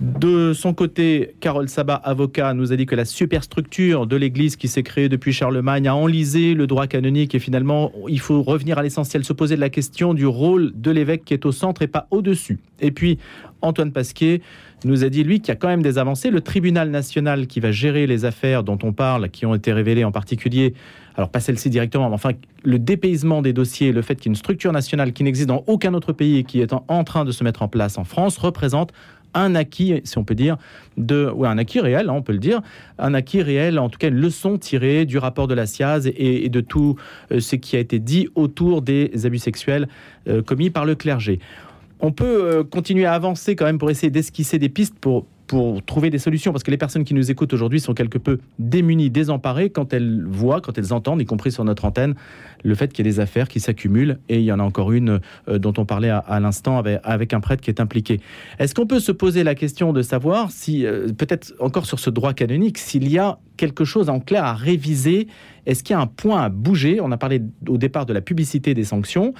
De son côté, Carole Sabat, avocat, nous a dit que la superstructure de l'Église qui s'est créée depuis Charlemagne a enlisé le droit canonique et finalement, il faut revenir à l'essentiel, se poser la question du rôle de l'évêque qui est au centre et pas au-dessus. Et puis, Antoine Pasquier nous a dit, lui, qu'il y a quand même des avancées. Le tribunal national qui va gérer les affaires dont on parle, qui ont été révélées en particulier, alors pas celle-ci directement, mais enfin, le dépaysement des dossiers, le fait qu'il y ait une structure nationale qui n'existe dans aucun autre pays et qui est en train de se mettre en place en France, représente un acquis, si on peut dire, de, ouais, un acquis réel, hein, on peut le dire, un acquis réel, en tout cas une leçon tirée du rapport de la SIAZ et, et de tout euh, ce qui a été dit autour des abus sexuels euh, commis par le clergé. On peut euh, continuer à avancer quand même pour essayer d'esquisser des pistes pour pour trouver des solutions Parce que les personnes qui nous écoutent aujourd'hui sont quelque peu démunies, désemparées quand elles voient, quand elles entendent, y compris sur notre antenne, le fait qu'il y ait des affaires qui s'accumulent. Et il y en a encore une euh, dont on parlait à, l'instant avec, un prêtre qui est impliqué. Est-ce qu'on peut se poser la question de savoir si, euh, peut-être encore sur ce droit canonique, s'il y a quelque chose en clair à réviser? Est-ce qu'il y a un point à bouger? On a parlé au départ de la publicité des sanctions.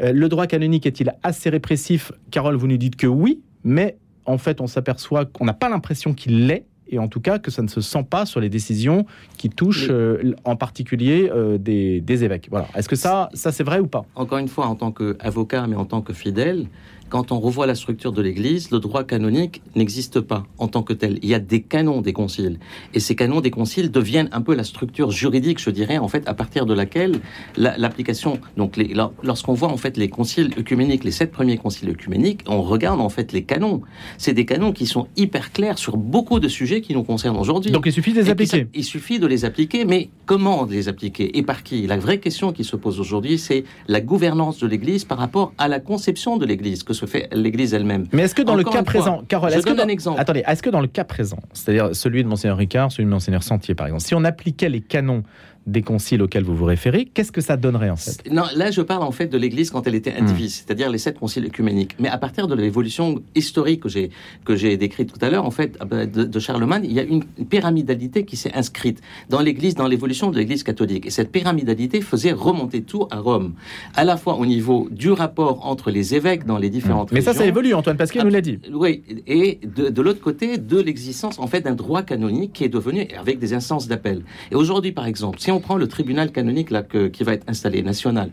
Euh, le droit canonique est-il assez répressif? Carole, vous nous dites que oui, mais en fait, on s'aperçoit qu'on n'a pas l'impression qu'il l'est et en tout cas que ça ne se sent pas sur les décisions qui touchent euh, en particulier euh, des, évêques. Voilà. Est-ce que ça, ça c'est vrai ou pas? Encore une fois, en tant qu'avocat, mais en tant que fidèle, quand on revoit la structure de l'Église, le droit canonique n'existe pas en tant que tel. Il y a des canons des conciles. Et ces canons des conciles deviennent un peu la structure juridique, je dirais, en fait, à partir de laquelle l'application. donc, lorsqu'on voit en fait les conciles œcuméniques, les sept premiers conciles œcuméniques, on regarde en fait les canons. C'est des canons qui sont hyper clairs sur beaucoup de sujets qui nous concernent aujourd'hui. Donc, il suffit de les appliquer. il suffit de les appliquer, mais comment les appliquer? Et par qui? La vraie question qui se pose aujourd'hui, c'est la gouvernance de l'Église par rapport à la conception de l'Église, que fait l'Église elle-même. Mais est-ce que dans le cas présent, Carole, est-ce que un exemple. Attendez, est-ce que dans le cas présent, c'est-à-dire celui de Monseigneur Ricard, celui de Monseigneur Sentier par exemple, si on appliquait les canons des conciles auxquels vous vous référez, qu'est-ce que ça donnerait en fait? Non, là je parle en fait de l'Église quand elle était indivise, hmm. c'est-à-dire les sept conciles œcuméniques. Mais à partir de l'évolution historique que j'ai que j'ai décrite tout à l'heure, en fait, ah ben, de, Charlemagne, il y a une pyramidalité qui s'est inscrite dans l'Église, dans l'évolution de l'Église catholique. Et cette pyramidalité faisait remonter tout à Rome, à la fois au niveau du rapport entre les évêques dans les différentes Mais ça, ça évolue. Antoine Pasquier nous l'a dit. Oui, et de, de l'autre côté, de l'existence en fait d'un droit canonique qui est devenu avec des instances d'appel. Et aujourd'hui, par exemple, si on prend le tribunal canonique qui va être installé, national,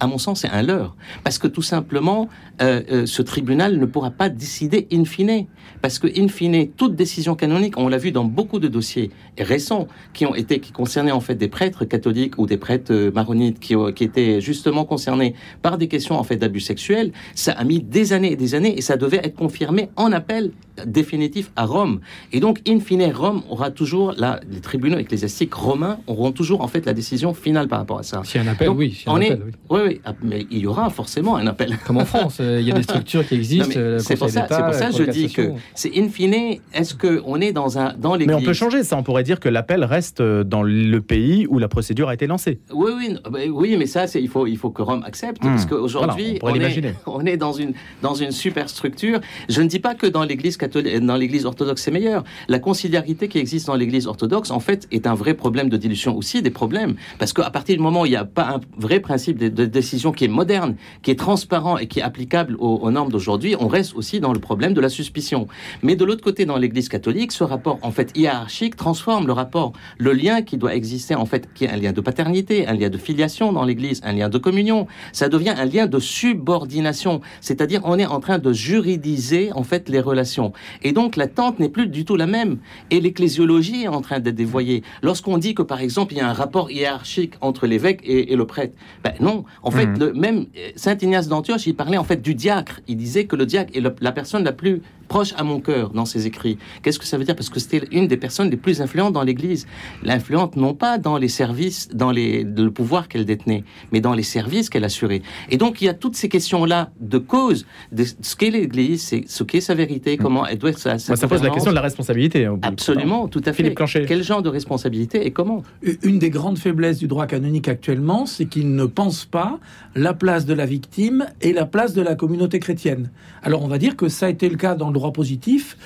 à mon sens, c'est un leurre. Parce que tout simplement, euh, euh, ce tribunal ne pourra pas décider in fine. Parce que, in fine, toute décision canonique, on l'a vu dans beaucoup de dossiers récents qui ont été, qui concernaient en fait des prêtres catholiques ou des prêtres euh, maronites qui, qui étaient justement concernés par des questions en fait d'abus sexuels, ça a mis des années et des années et ça devait être confirmé en appel définitif à Rome. Et donc, in fine, Rome aura toujours, la, les tribunaux ecclésiastiques romains auront toujours en fait la décision finale par rapport à ça. Si un appel, oui. on est, oui. oui. Ah, mais il y aura forcément un appel. Comme en France, euh, il y a des [LAUGHS] structures qui existent. Euh, c'est pour, ça, pour ça que je dis que c'est in fine, est-ce qu'on est dans, un, dans l'église Mais on peut changer ça, on pourrait dire que l'appel reste euh, dans le pays où la procédure a été lancée. Oui, oui, oui mais ça, il faut, il faut que Rome accepte, hmm. parce qu'aujourd'hui, on, est, [LAUGHS] on est dans une, dans une superstructure. Je ne dis pas que dans l'église catholique, dans l'église orthodoxe, c'est meilleur. La conciliarité qui existe dans l'église orthodoxe, en fait, est un vrai problème de dilution aussi, des problèmes. Parce qu'à partir du moment où il n'y a pas un vrai principe de, décision qui est moderne, qui est transparent et qui est applicable aux, normes d'aujourd'hui, on reste aussi dans le problème de la suspicion. Mais de l'autre côté, dans l'Église catholique, ce rapport en fait hiérarchique transforme le rapport, le lien qui doit exister en fait, qui est un lien de paternité, un lien de filiation dans l'Église, un lien de communion, ça devient un lien de subordination, c'est-à-dire on est en train de juridiser en fait les relations. Et donc l'attente n'est plus du tout la même. Et l'ecclésiologie est en train d'être dévoyée. Lorsqu'on dit que par exemple il y a un rapport hiérarchique entre l'évêque et, et, le prêtre, ben non. En fait, Mhm. même euh, Saint Ignace d'Antioche, il parlait en fait du diacre. Il disait que le diacre est la personne la plus proche à mon cœur dans ses écrits. Qu'est-ce que ça veut dire? Parce que c'était une des personnes les plus influentes dans l'Église. L'influente non pas dans les services, dans les, le pouvoir qu'elle détenait, mais dans les services qu'elle assurait. Et donc il y a toutes ces questions-là de cause, de ce qu'est l'Église, ce qu'est sa vérité, mm. comment elle doit être sa, Ça pose la question de la responsabilité. Hein, Absolument, tout à fait. Quel genre de responsabilité et comment Une des grandes faiblesses du droit canonique actuellement, c'est qu'il ne pense pas la place de la victime et la place de la communauté chrétienne. Alors on va dire que ça a été le cas dans le droit positif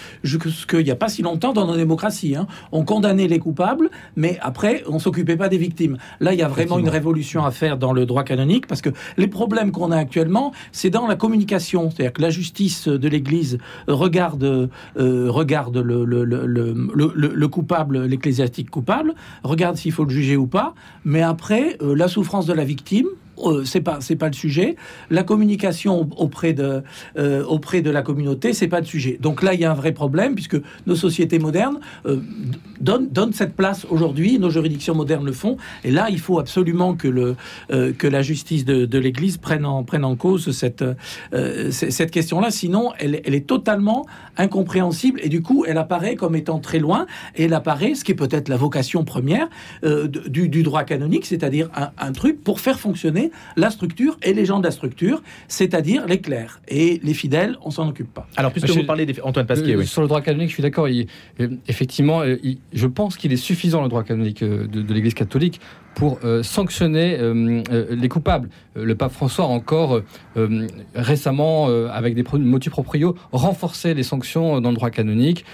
qu'il n'y a pas si longtemps dans nos démocraties. Hein. On condamnait les coupables, mais après, on s'occupait pas des victimes. Là, il y a vraiment une révolution à faire dans le droit canonique, parce que les problèmes qu'on a actuellement, c'est dans la communication. C'est-à-dire que la justice de l'Église regarde, regarde le, le, le, le coupable, l'ecclésiastique coupable, regarde s'il faut le juger ou pas, mais après, euh, la souffrance de la victime, euh, c'est pas c'est pas le sujet. La communication auprès de euh, auprès de la communauté, c'est pas le sujet. Donc là, il y a un vrai problème puisque nos sociétés modernes euh, donnent, cette place aujourd'hui. Nos juridictions modernes le font. Et là, il faut absolument que le que la justice de, l'Église prenne en prenne en cause cette cette question-là. Sinon, elle, est totalement incompréhensible et du coup, elle apparaît comme étant très loin. Et elle apparaît, ce qui est peut-être la vocation première du, du, droit canonique, c'est-à-dire un truc pour faire fonctionner c'est la structure et les gens de la structure, c'est-à-dire les clercs. Et les fidèles, on s'en occupe pas. Alors, puisque vous parlez d'Antoine Pasquier, Euh, oui. Sur le droit canonique, je suis d'accord. euh, Effectivement, euh, il- je pense qu'il est suffisant, le droit canonique de, de l'Église catholique, pour euh, sanctionner euh, euh, les coupables. Le pape François a encore récemment, avec des motus proprio, renforcé les sanctions dans le droit canonique.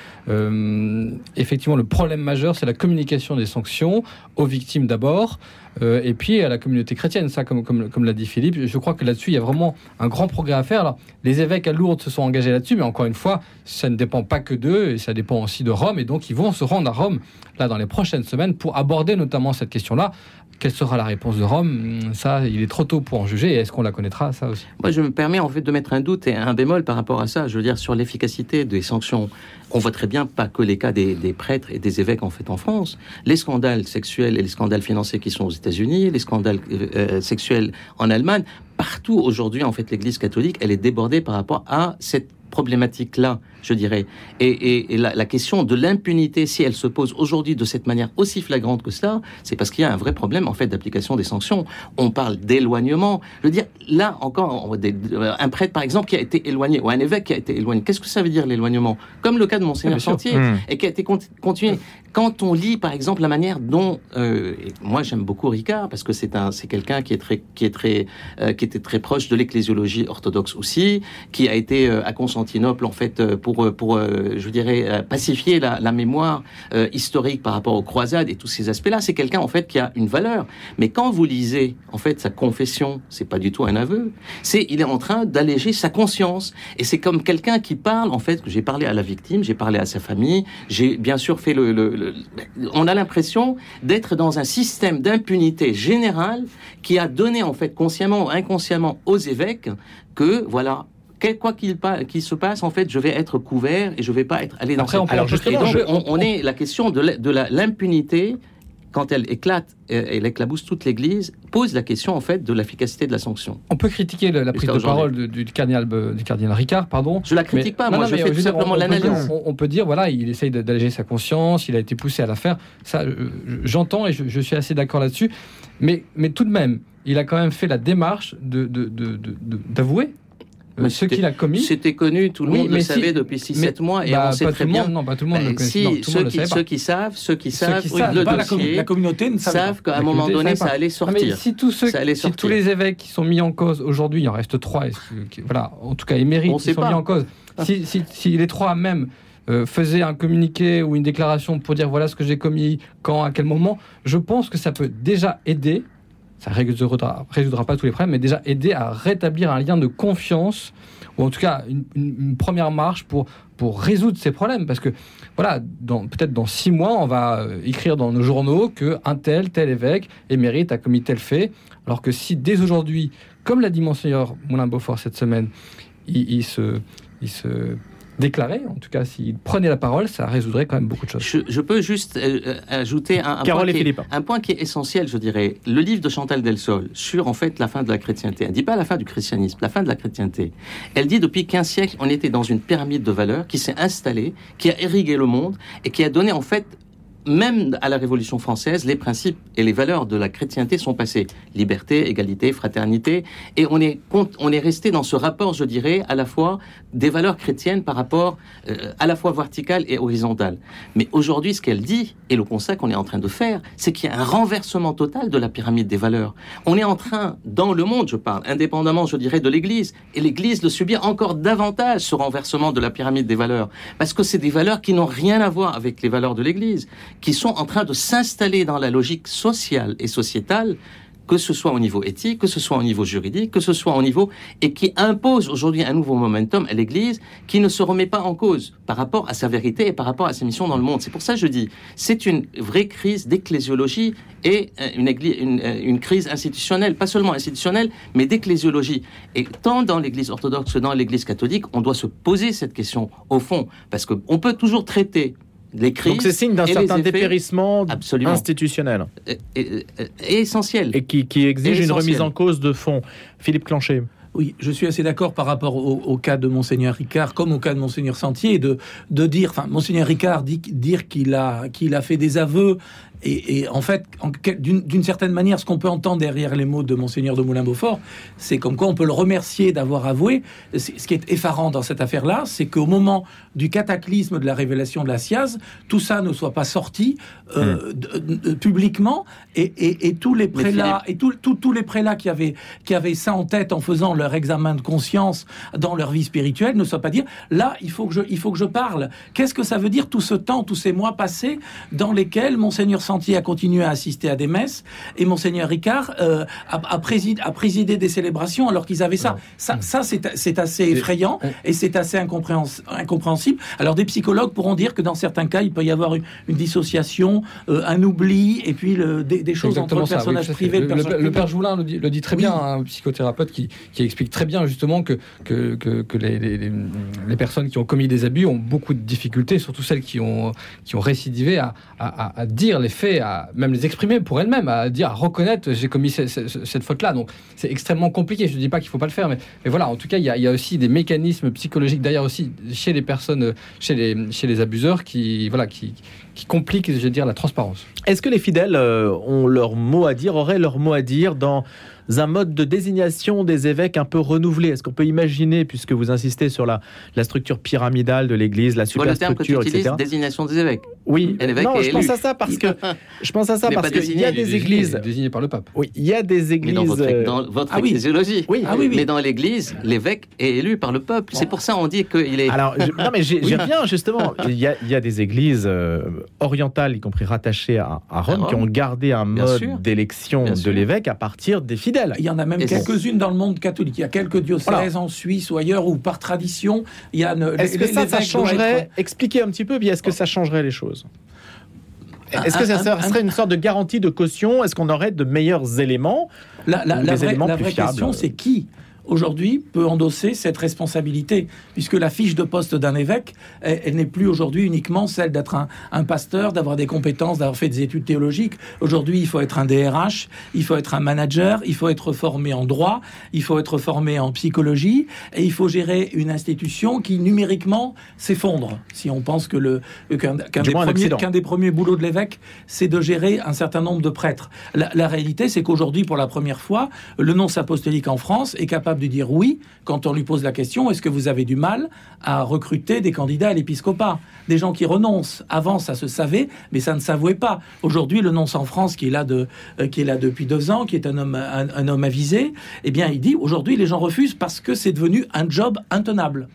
Effectivement, le problème majeur, c'est la communication des sanctions aux victimes d'abord, et puis à la communauté chrétienne. Ça, comme, comme, l'a dit Philippe, je crois que là-dessus, il y a vraiment un grand progrès à faire. Les évêques à Lourdes se sont engagés là-dessus, mais encore une fois, ça ne dépend pas que d'eux, et ça dépend aussi de Rome, et donc ils vont se rendre à Rome, là, dans les prochaines semaines, pour aborder notamment cette question-là. Quelle sera la réponse de Rome Ça, il est trop tôt pour en juger, est-ce qu'on la connaîtra, ça aussi Moi, je me permets en fait de mettre un doute et un bémol par rapport à ça. Je veux dire sur l'efficacité des sanctions. On voit très bien pas que les cas des, des prêtres et des évêques en fait en France. Les scandales sexuels et les scandales financiers qui sont aux États-Unis, les scandales euh, euh, sexuels en Allemagne, partout aujourd'hui en fait l'Église catholique, elle est débordée par rapport à cette problématique-là, je dirais. Et, et- et la, la question de l'impunité, si elle se pose aujourd'hui de cette manière aussi flagrante que cela, c'est parce qu'il y a un vrai problème en fait d'application des sanctions. On parle d'éloignement. Je veux dire, là encore, on- des- un prêtre par exemple qui a été éloigné ou un évêque qui a été éloigné. Qu'est-ce que ça veut dire l'éloignement? Comme le cas de monseigneur sûr. Chantier Mmh. et qui a été cont- continué. Quand on lit, par exemple, la manière dont, euh, moi j'aime beaucoup Ricard parce que c'est un, c'est quelqu'un qui est très, qui est très, euh, qui était très proche de l'ecclésiologie orthodoxe aussi, qui a été euh, à Constantinople en fait euh, pour, euh, pour, euh, je dirais, pacifier la, la mémoire historique par rapport aux croisades et tous ces aspects-là. C'est quelqu'un en fait qui a une valeur. Mais quand vous lisez en fait sa confession, c'est pas du tout un aveu. C'est, il est en train d'alléger sa conscience. Et c'est comme quelqu'un qui parle, en fait, j'ai parlé à la victime, j'ai parlé à sa famille, j'ai bien sûr fait le... le- on a l'impression d'être dans un système d'impunité générale qui a donné, en fait, consciemment ou inconsciemment aux évêques que, voilà, quoi qu'il se passe, en fait, je vais être couvert et je vais pas être allé dans Après, cette- on peut- Alors, on peut- justement, et donc, je- on, on est la question de l'impunité quand elle éclate, euh, elle éclabousse toute l'Église, pose la question en fait de l'efficacité de la sanction. On peut critiquer la prise de parole du, cardinal, euh, du cardinal Ricard, pardon. Je la critique Mais- pas, non, moi, non, je mais fais tout dire, simplement on- on peut dire- l'analyse. On, on peut dire, voilà, il essaye d'alléger sa conscience, il a été poussé à la faire. Ça, euh, j'entends et je, je suis assez d'accord là-dessus. Mais, mais tout de même, il a quand même fait la démarche de- de- de- de- d'avouer euh, Mais ce c'était- qu'il a commis. C'était connu, tout le Oui, monde le mais si- savait depuis 6-7 mois, et Bah, on sait très bien. monde, non, pas tout le monde Ben, le connaissait. si, non, tout ceux, monde le qui, savait ceux qui savent, ceux qui Ceux savent, qui oui, savent, le pas dossier, la communauté ne savent qu'à un moment donné, ça allait Ah, mais sortir. si tous ceux, Ça allait si tous les évêques qui sont mis en cause aujourd'hui, il en reste trois, qui- voilà, en tout cas émérites, qui sont pas. mis en cause. Si, si- si les trois même euh, faisaient un communiqué ou une déclaration pour dire voilà ce que j'ai commis, quand, à quel moment, je pense que ça peut déjà aider. Ça résoudra, résoudra pas tous les problèmes, mais déjà aider à rétablir un lien de confiance ou en tout cas une, première marche pour, pour résoudre ces problèmes. Parce que, voilà, peut-être dans six mois, on va euh, écrire dans nos journaux que un tel, tel évêque émérite a commis tel fait. Alors que si dès aujourd'hui, comme l'a dit Monseigneur Moulin-Beaufort cette semaine, il se, il se déclarait, en tout cas s'il prenait la parole, ça résoudrait quand même beaucoup de choses. Je, je peux juste euh, euh, ajouter un, point qui est- Philippe. un point qui est essentiel, je dirais. Le livre de Chantal Delsol sur en fait la fin de la chrétienté. Elle dit pas la fin du christianisme, la fin de la chrétienté. Elle dit depuis 15 siècles, on était dans une pyramide de valeurs qui s'est installée, qui a irrigué le monde et qui a donné en fait même à la Révolution française, les principes et les valeurs de la chrétienté sont passés. Liberté, égalité, fraternité. Et on est, on est resté dans ce rapport, je dirais, à la fois des valeurs chrétiennes par rapport euh, à la fois verticale et horizontale. Mais aujourd'hui, ce qu'elle dit, et le constat qu'on est en train de faire, c'est qu'il y a un renversement total de la pyramide des valeurs. On est en train, dans le monde, je parle, indépendamment, je dirais, de l'Église, et l'Église le subit encore davantage, ce renversement de la pyramide des valeurs. Parce que c'est des valeurs qui n'ont rien à voir avec les valeurs de l'Église, qui sont en train de s'installer dans la logique sociale et sociétale que ce soit au niveau éthique, que ce soit au niveau juridique, que ce soit au niveau, et qui impose aujourd'hui un nouveau momentum à l'Église qui ne se remet pas en cause par rapport à sa vérité et par rapport à sa mission dans le monde. C'est pour ça que je dis, c'est une vraie crise d'ecclésiologie et euh, euh, une crise institutionnelle, pas seulement institutionnelle, mais d'ecclésiologie. Et tant dans l'Église orthodoxe que dans l'Église catholique, on doit se poser cette question au fond, parce qu'on peut toujours traiter les crises. Donc c'est signe d'un et certain dépérissement Absolument. institutionnel euh, essentiels. et qui, qui exige une Essentiel. remise en cause de fond. Philippe Clanchet. Oui, je suis assez d'accord par rapport au, au cas de Monseigneur Ricard, comme au cas de Monseigneur Sentier, de, de dire, enfin, Monseigneur Ricard dit, dire qu'il a, qu'il a fait des aveux Et, et en fait, d'une certaine manière, ce qu'on peut entendre derrière les mots de Monseigneur de Moulin-Beaufort, c'est comme quoi on peut le remercier d'avoir avoué. Ce qui est effarant dans cette affaire-là, c'est qu'au moment du cataclysme de la révélation de la SIAZ, tout ça ne soit pas sorti euh, de- publiquement et, et- et tous les prélats et tous- tous les prélats qui avaient qui avaient ça en tête en faisant leur examen de conscience dans leur vie spirituelle ne soient pas dire là il faut que je il faut que je parle. Qu'est-ce que ça veut dire tout ce temps, tous ces mois passés dans lesquels monseigneur Santier a continué à assister à des messes et monseigneur Ricard euh, a, a présidé, a présidé des célébrations alors qu'ils avaient ça. Ça, ça c'est assez effrayant et c'est assez incompréhens- incompréhensible. Alors des psychologues pourront dire que dans certains cas il peut y avoir une, une dissociation, euh, un oubli et puis le- des, des choses entre le ça, oui, personnage à fait. privé Le, le personnage le père Joulin le dit, le dit très bien, un psychothérapeute qui, qui explique très bien justement que, que, que, que les, les- les- les personnes qui ont commis des abus ont beaucoup de difficultés, surtout celles qui ont, qui ont récidivé, à, à- à- à dire les faits, à même les exprimer pour elles-mêmes, à dire, à reconnaître j'ai commis ce- ce- ce- cette faute-là. Donc c'est extrêmement compliqué. Je ne dis pas qu'il ne faut pas le faire, mais, voilà, en tout cas, il y, a, aussi des mécanismes psychologiques, d'ailleurs aussi chez les personnes, chez les, chez les abuseurs, qui, voilà, qui, qui compliquent, je veux dire, la transparence. Est-ce que les fidèles euh, ont leur mot à dire, auraient leur mot à dire dans un mode de désignation des évêques un peu renouvelé Est-ce qu'on peut imaginer, puisque vous insistez sur la, la structure pyramidale de l'Église, la Tu vois le terme que tu superstructure, etc. désignation des évêques. Oui, Et non, je pense à ça parce que je pense à [LAUGHS] ça parce qu'il y a des églises. désigné par le pape. Oui, il y a des Mais églises. dans votre, euh, dans votre ah oui. ecclésiologie. Oui. Ah oui, oui. Mais dans l'Église, l'évêque est élu par le peuple. C'est pour ça qu'on dit qu'il est. Alors, je- non, mais [LAUGHS] j'aime bien justement. Il y, a, il y a des églises euh, orientales, y compris rattachées à, à Rome, À qui ont gardé un Bien mode d'élection de l'évêque à partir des fidèles. Il y en a même quelques-unes dans le monde catholique. Il y a quelques diocèses Voilà. en Suisse ou ailleurs où, par tradition, il y a. Est-ce que les- ça, changerait être- Expliquez un petit peu, est-ce que ça changerait les choses Est-ce que ça serait une sorte de garantie de caution Est-ce qu'on aurait de meilleurs éléments La, la- ou la des vraie, éléments la plus vraie fiables. question, c'est qui aujourd'hui peut endosser cette responsabilité Puisque la fiche de poste d'un évêque, elle, elle n'est plus aujourd'hui uniquement celle d'être un, un pasteur, d'avoir des compétences, d'avoir fait des études théologiques. Aujourd'hui, il faut être un DRH, il faut être un manager, il faut être formé en droit, il faut être formé en psychologie, et il faut gérer une institution qui numériquement s'effondre. Si on pense que le des, qu'un des premiers boulots de l'évêque, c'est de gérer un certain nombre de prêtres. La, la réalité, c'est qu'aujourd'hui, pour la première fois, le nonce apostolique en France est capable de dire oui quand on lui pose la question est-ce que vous avez du mal à recruter des candidats à l'épiscopat? Des gens qui renoncent. Avant, ça se savait, mais ça ne s'avouait pas. Aujourd'hui, le nonce en France, qui est là de, euh, qui est là depuis deux ans, qui est un homme, un, homme avisé, eh bien, il dit aujourd'hui, les gens refusent parce que c'est devenu un job intenable.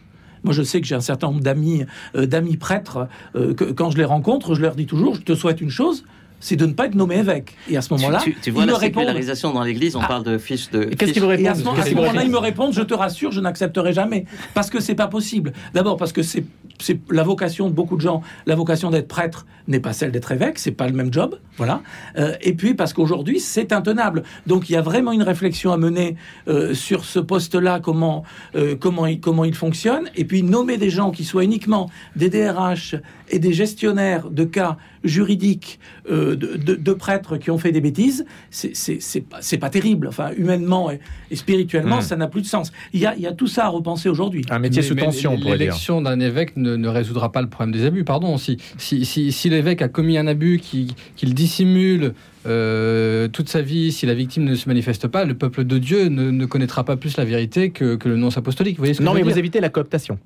Moi, je sais que j'ai un certain nombre d'amis, euh, d'amis prêtres, euh, que quand je les rencontre, je leur dis toujours, je te souhaite une chose, c'est de ne pas être nommé évêque. Et à ce moment-là, tu, tu vois ils la me dans l'Église, on Ah. parle de fiches de. Et qu'est-ce qu'ils Et à répondent ce, moment- à Qu'est-ce ce moment-là, ils me répondent, je te rassure, je n'accepterai jamais. Parce que c'est pas possible. D'abord parce que c'est c'est la vocation de beaucoup de gens. La vocation d'être prêtre n'est pas celle d'être évêque, c'est pas le même job, voilà. Euh, et puis parce qu'aujourd'hui c'est intenable. Donc il y a vraiment une réflexion à mener euh, sur ce poste-là, comment euh, comment il, comment il fonctionne, et puis nommer des gens qui soient uniquement des DRH et des gestionnaires de cas juridiques euh, de, de- de prêtres qui ont fait des bêtises, c'est pas, pas terrible. Enfin humainement et, et spirituellement, Hmm. ça n'a plus de sens. Il y a il y a tout ça à repenser aujourd'hui. Un métier Mais- sous mais tension, dire. L'élection d'un évêque ne, ne résoudra pas le problème des abus. Pardon, si, si, si, si l'évêque a commis un abus, qui- qu'il dissimule euh, toute sa vie, si la victime ne se manifeste pas, le peuple de Dieu ne, ne connaîtra pas plus la vérité que, que le nonce apostolique. Vous voyez ce que Non, je veux mais vous évitez la cooptation.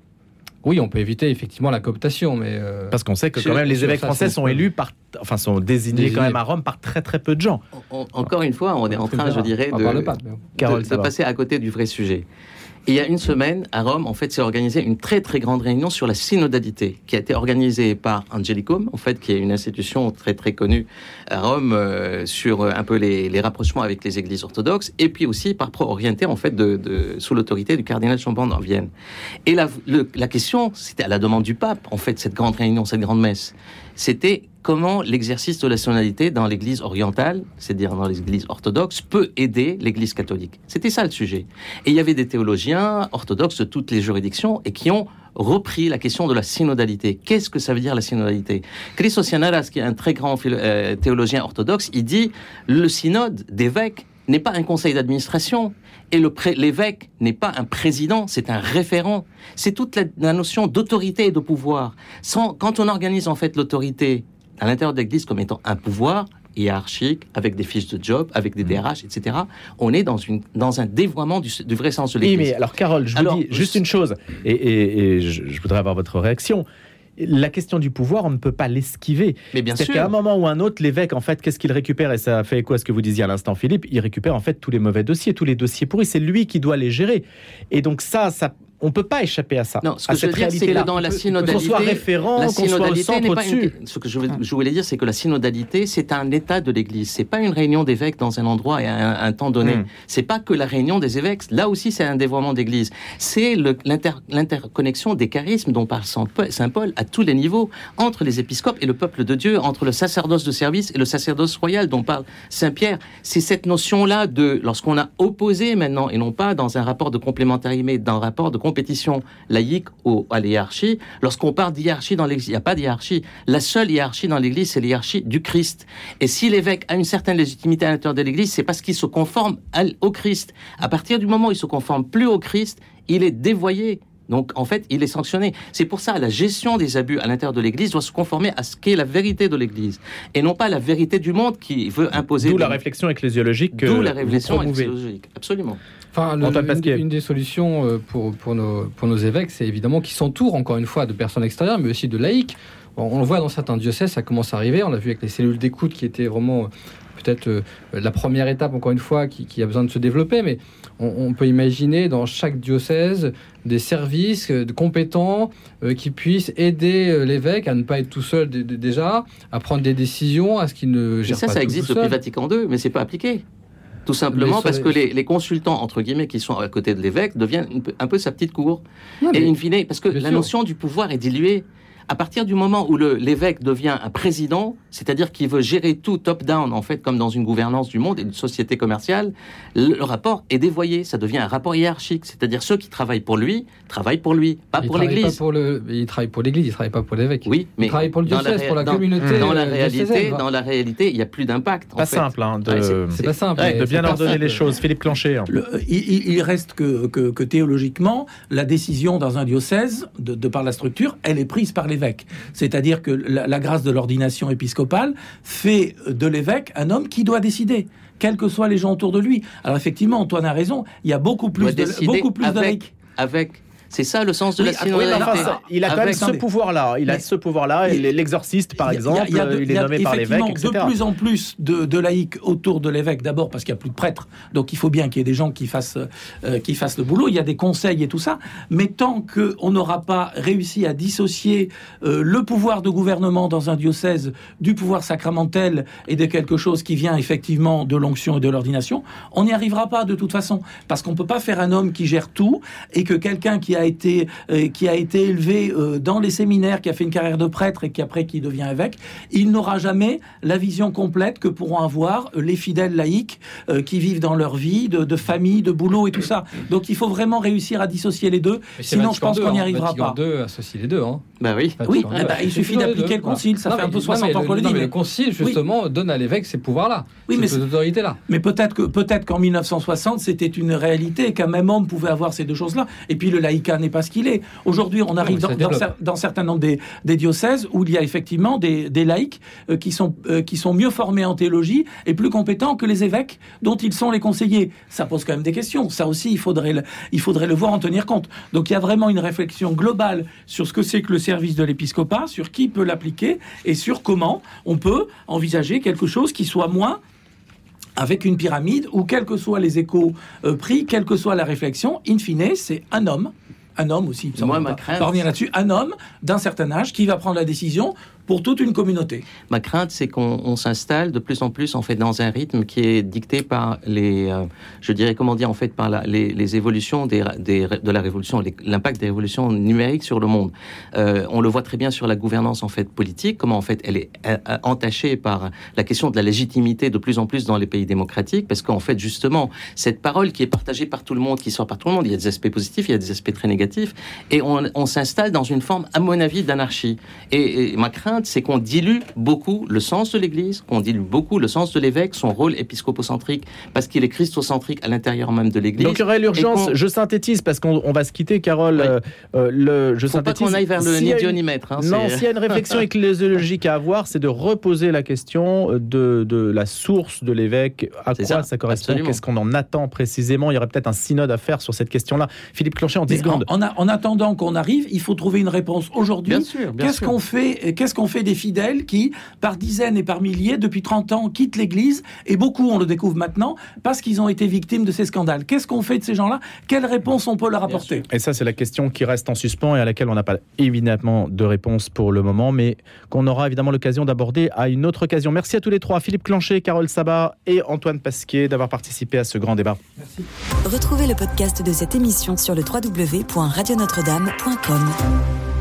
Oui, on peut éviter effectivement la cooptation, mais euh, Parce qu'on sait que quand même les évêques ça, français sont élus par, enfin sont désignés Désignés. quand même à Rome par très très peu de gens. On- encore une fois, on est en train, je dirais, de, de- ça de passer à côté du vrai sujet. Il y a une semaine, à Rome, en fait, s'est organisée une très très grande réunion sur la synodalité, qui a été organisée par Angelicum, en fait, qui est une institution très très connue à Rome euh, sur euh, un peu les, rapprochements avec les églises orthodoxes, et puis aussi par pro orienté en fait de, de- sous l'autorité du cardinal Chambon en Vienne. Et la, le- la question, c'était à la demande du pape, en fait, cette grande réunion, cette grande messe, c'était comment l'exercice de la synodalité dans l'Église orientale, c'est-à-dire dans l'Église orthodoxe, peut aider l'Église catholique. C'était ça le sujet. Et il y avait des théologiens orthodoxes de toutes les juridictions et qui ont repris la question de la synodalité. Qu'est-ce que ça veut dire la synodalité? Christos Yanaras, qui est un très grand euh, théologien orthodoxe, il dit le synode d'évêques n'est pas un conseil d'administration et l'évêque n'est pas un président, c'est un référent. C'est toute la, notion d'autorité et de pouvoir. Quand on organise en fait l'autorité à l'intérieur de l'Église comme étant un pouvoir hiérarchique, avec des fiches de job, avec des DRH, etc. On est dans, une, dans un dévoiement du, du vrai sens de Oui, l'Église. mais alors, Carole, je vous dis juste une chose, et, et- et je, je voudrais avoir votre réaction. La question du pouvoir, on ne peut pas l'esquiver. Mais bien sûr. qu'à un moment ou un autre, l'évêque, en fait, qu'est-ce qu'il récupère? Et ça fait écho à ce que vous disiez à l'instant, Philippe. Il récupère en fait tous les mauvais dossiers, tous les dossiers pourris. C'est lui qui doit les gérer. Et donc ça, ça, on peut pas échapper à ça. Non, ce que je veux dire, c'est que dans la Qu'on synodalité, soit référent, la synodalité n'est pas une- Ce que je, veux- je voulais dire, c'est que la synodalité, c'est un état de l'Église. C'est pas une réunion d'évêques dans un endroit et à un, un temps donné. Hmm. C'est pas que la réunion des évêques. Là aussi, c'est un dévoiement d'Église. C'est l'interconnexion des charismes dont parle Saint Paul- Saint Paul à tous les niveaux, entre les épiscopes et le peuple de Dieu, entre le sacerdoce de service et le sacerdoce royal dont parle Saint Pierre. C'est cette notion-là de, lorsqu'on a opposé maintenant, et non pas dans un rapport de complémentarité, mais dans un rapport de laïque au, à l'hiérarchie, lorsqu'on parle d'hiérarchie dans l'Église, il n'y a pas d'hiérarchie. La seule hiérarchie dans l'Église, c'est l'hiérarchie du Christ. Et si l'évêque a une certaine légitimité à l'intérieur de l'Église, c'est parce qu'il se conforme à- au Christ. À partir du moment où il se conforme plus au Christ, il est dévoyé. Donc, en fait, il est sanctionné. C'est pour ça la gestion des abus à l'intérieur de l'Église doit se conformer à ce qu'est la vérité de l'Église, et non pas la vérité du monde qui veut imposer. D'où des- la réflexion ecclésiologique que D'où la révélation promouvez. ecclésiologique. Absolument. Enfin, le- une, une des solutions euh, pour, pour, nos, pour nos évêques, c'est évidemment qu'ils s'entourent, encore une fois, de personnes extérieures, mais aussi de laïcs. On, on le voit dans certains diocèses, ça commence à arriver. On l'a vu avec les cellules d'écoute qui étaient vraiment euh, peut-être euh, la première étape, encore une fois, qui, qui a besoin de se développer. Mais on, on peut imaginer dans chaque diocèse des services euh, de compétents euh, qui puissent aider euh, l'évêque à ne pas être tout seul dé- dé- déjà, à prendre des décisions, à ce qu'il ne gère ça, pas ça tout existe depuis. Vatican II, mais c'est pas appliqué. Tout simplement Mais parce ça- que les, les consultants, entre guillemets, qui sont à côté de l'évêque, deviennent un peu, sa petite cour. Non, Et mais- in fine, parce que la sûr. notion du pouvoir est diluée. À partir du moment où l'évêque devient un président, c'est-à-dire qu'il veut gérer tout top-down, en fait, comme dans une gouvernance du monde et une société commerciale, le, le rapport est dévoyé. Ça devient un rapport hiérarchique. C'est-à-dire ceux qui travaillent pour lui, travaillent pour lui, pas Il pour travaille l'Église. pas pour le- Il travaille pour l'Église, il travaille pas pour l'évêque. Oui, mais il travaille pour le la diocèse, ré- pour la dans- communauté. Dans la réalité, diocésaine. dans la réalité, il n'y a plus d'impact. Pas simple hein, de, Ouais, c'est- C'est pas simple. Ouais, de bien ordonner simple. les choses. Philippe Clancher. hein. Le- il, reste que, que- que théologiquement, la décision dans un diocèse, de, de par la structure, elle est prise par l'évêque. C'est-à-dire que la, la grâce de l'ordination épiscopale fait de l'évêque un homme qui doit décider, quels que soient les gens autour de lui. Alors effectivement, Antoine a raison, il y a beaucoup plus de, beaucoup plus avec. C'est ça le sens de Oui, la enfin, ça, Il a quand même ce pouvoir-là. Il a Mais- ce pouvoir-là. et L'exorciste, par Il y a- exemple, il y a de- il il y est nommé par l'évêque. De plus en plus de, de laïcs autour de l'évêque, d'abord parce qu'il n'y a plus de prêtres, donc il faut bien qu'il y ait des gens qui fassent, euh, qui fassent le boulot. Il y a des conseils et tout ça, mais tant qu'on n'aura pas réussi à dissocier euh, le pouvoir de gouvernement dans un diocèse du pouvoir sacramentel et de quelque chose qui vient effectivement de l'onction et de l'ordination, on n'y arrivera pas de toute façon, parce qu'on peut pas faire un homme qui gère tout et que quelqu'un qui a été euh, qui a été élevé euh, dans les séminaires, qui a fait une carrière de prêtre et qui après qui devient évêque, il n'aura jamais la vision complète que pourront avoir les fidèles laïcs euh, qui vivent dans leur vie, de, de famille, de boulot et tout ça. Donc il faut vraiment réussir à dissocier les deux. Sinon, je pense qu'on n'y hein. arrivera Vatican pas. II associe les deux. Hein. Bah oui. Oui, Vatican eh ben, il C'est suffit toujours les d'appliquer le concile, ça Non, fait un peu non, 60 mais ans le- qu'on le dit. mais mais- le concile, justement, donne à l'évêque ces pouvoirs-là, Oui, mais cette autorité-là. Mais peut-être que peut-être qu'en 1960 c'était une réalité qu'un même homme pouvait avoir ces deux choses-là. Et puis le laïcat n'est pas ce qu'il est. Aujourd'hui, on arrive dans, certains nombres des, des diocèses où il y a effectivement des, des laïcs euh, qui sont euh, qui sont mieux formés en théologie et plus compétents que les évêques dont ils sont les conseillers. Ça pose quand même des questions. Ça aussi, il faudrait le, il faudrait le voir en tenir compte. Donc il y a vraiment une réflexion globale sur ce que c'est que le service de l'épiscopat, sur qui peut l'appliquer et sur comment on peut envisager quelque chose qui soit moins avec une pyramide où, quels que soient les échos euh, pris, quelle que soit la réflexion, in fine, c'est un homme, un homme aussi, Moi, on ma va crainte- pas revenir là-dessus, un homme d'un certain âge qui va prendre la décision pour toute une communauté. Ma crainte, c'est qu'on on s'installe de plus en plus en fait dans un rythme qui est dicté par les, euh, je dirais comment dire en fait par les, évolutions de la révolution, l'impact des révolutions numériques sur le monde. Euh, on le voit très bien sur la gouvernance en fait politique, comment en fait elle est euh, entachée par la question de la légitimité de plus en plus dans les pays démocratiques, parce qu'en fait justement cette parole qui est partagée par tout le monde, qui sort par tout le monde, il y a des aspects positifs, il y a des aspects très négatifs, et on, s'installe dans une forme, à mon avis, d'anarchie. Et ma crainte crainte, c'est qu'on dilue beaucoup le sens de l'Église, qu'on dilue beaucoup le sens de l'évêque, son rôle épiscopocentrique, parce qu'il est christocentrique à l'intérieur même de l'Église. Donc il y aurait l'urgence, je synthétise parce qu'on va se quitter, Carole. Oui. euh, euh, le, je Faut pas synthétise. qu'on aille vers le une- nidionnimètre. hein, non, s'il y a une réflexion [LAUGHS] ecclésiologique à avoir, c'est de reposer la question de, de la source de l'évêque. À quoi ça, ça, correspond? Qu'est-ce qu'on en attend précisément? Il y aurait peut-être un synode à faire sur cette question-là. Philippe Clonchet, en 10 Mais en, secondes. en a- en attendant qu'on arrive, il faut trouver une réponse aujourd'hui. Bien sûr, bien Qu'est-ce qu'on fait Qu'est-ce qu'on fait des fidèles qui, par dizaines et par milliers, depuis 30 ans, quittent l'Église et beaucoup, on le découvre maintenant, parce qu'ils ont été victimes de ces scandales. Qu'est-ce qu'on fait de ces gens-là? Quelle réponse on peut leur apporter? Et ça, c'est la question qui reste en suspens et à laquelle on n'a pas évidemment de réponse pour le moment, mais qu'on aura évidemment l'occasion d'aborder à une autre occasion. Merci à tous les trois, Philippe Clonchet, Carole Sabat et Antoine Pasquier, d'avoir participé à ce grand débat. Retrouvez le podcast de cette émission sur le www.radionotre-dame.com.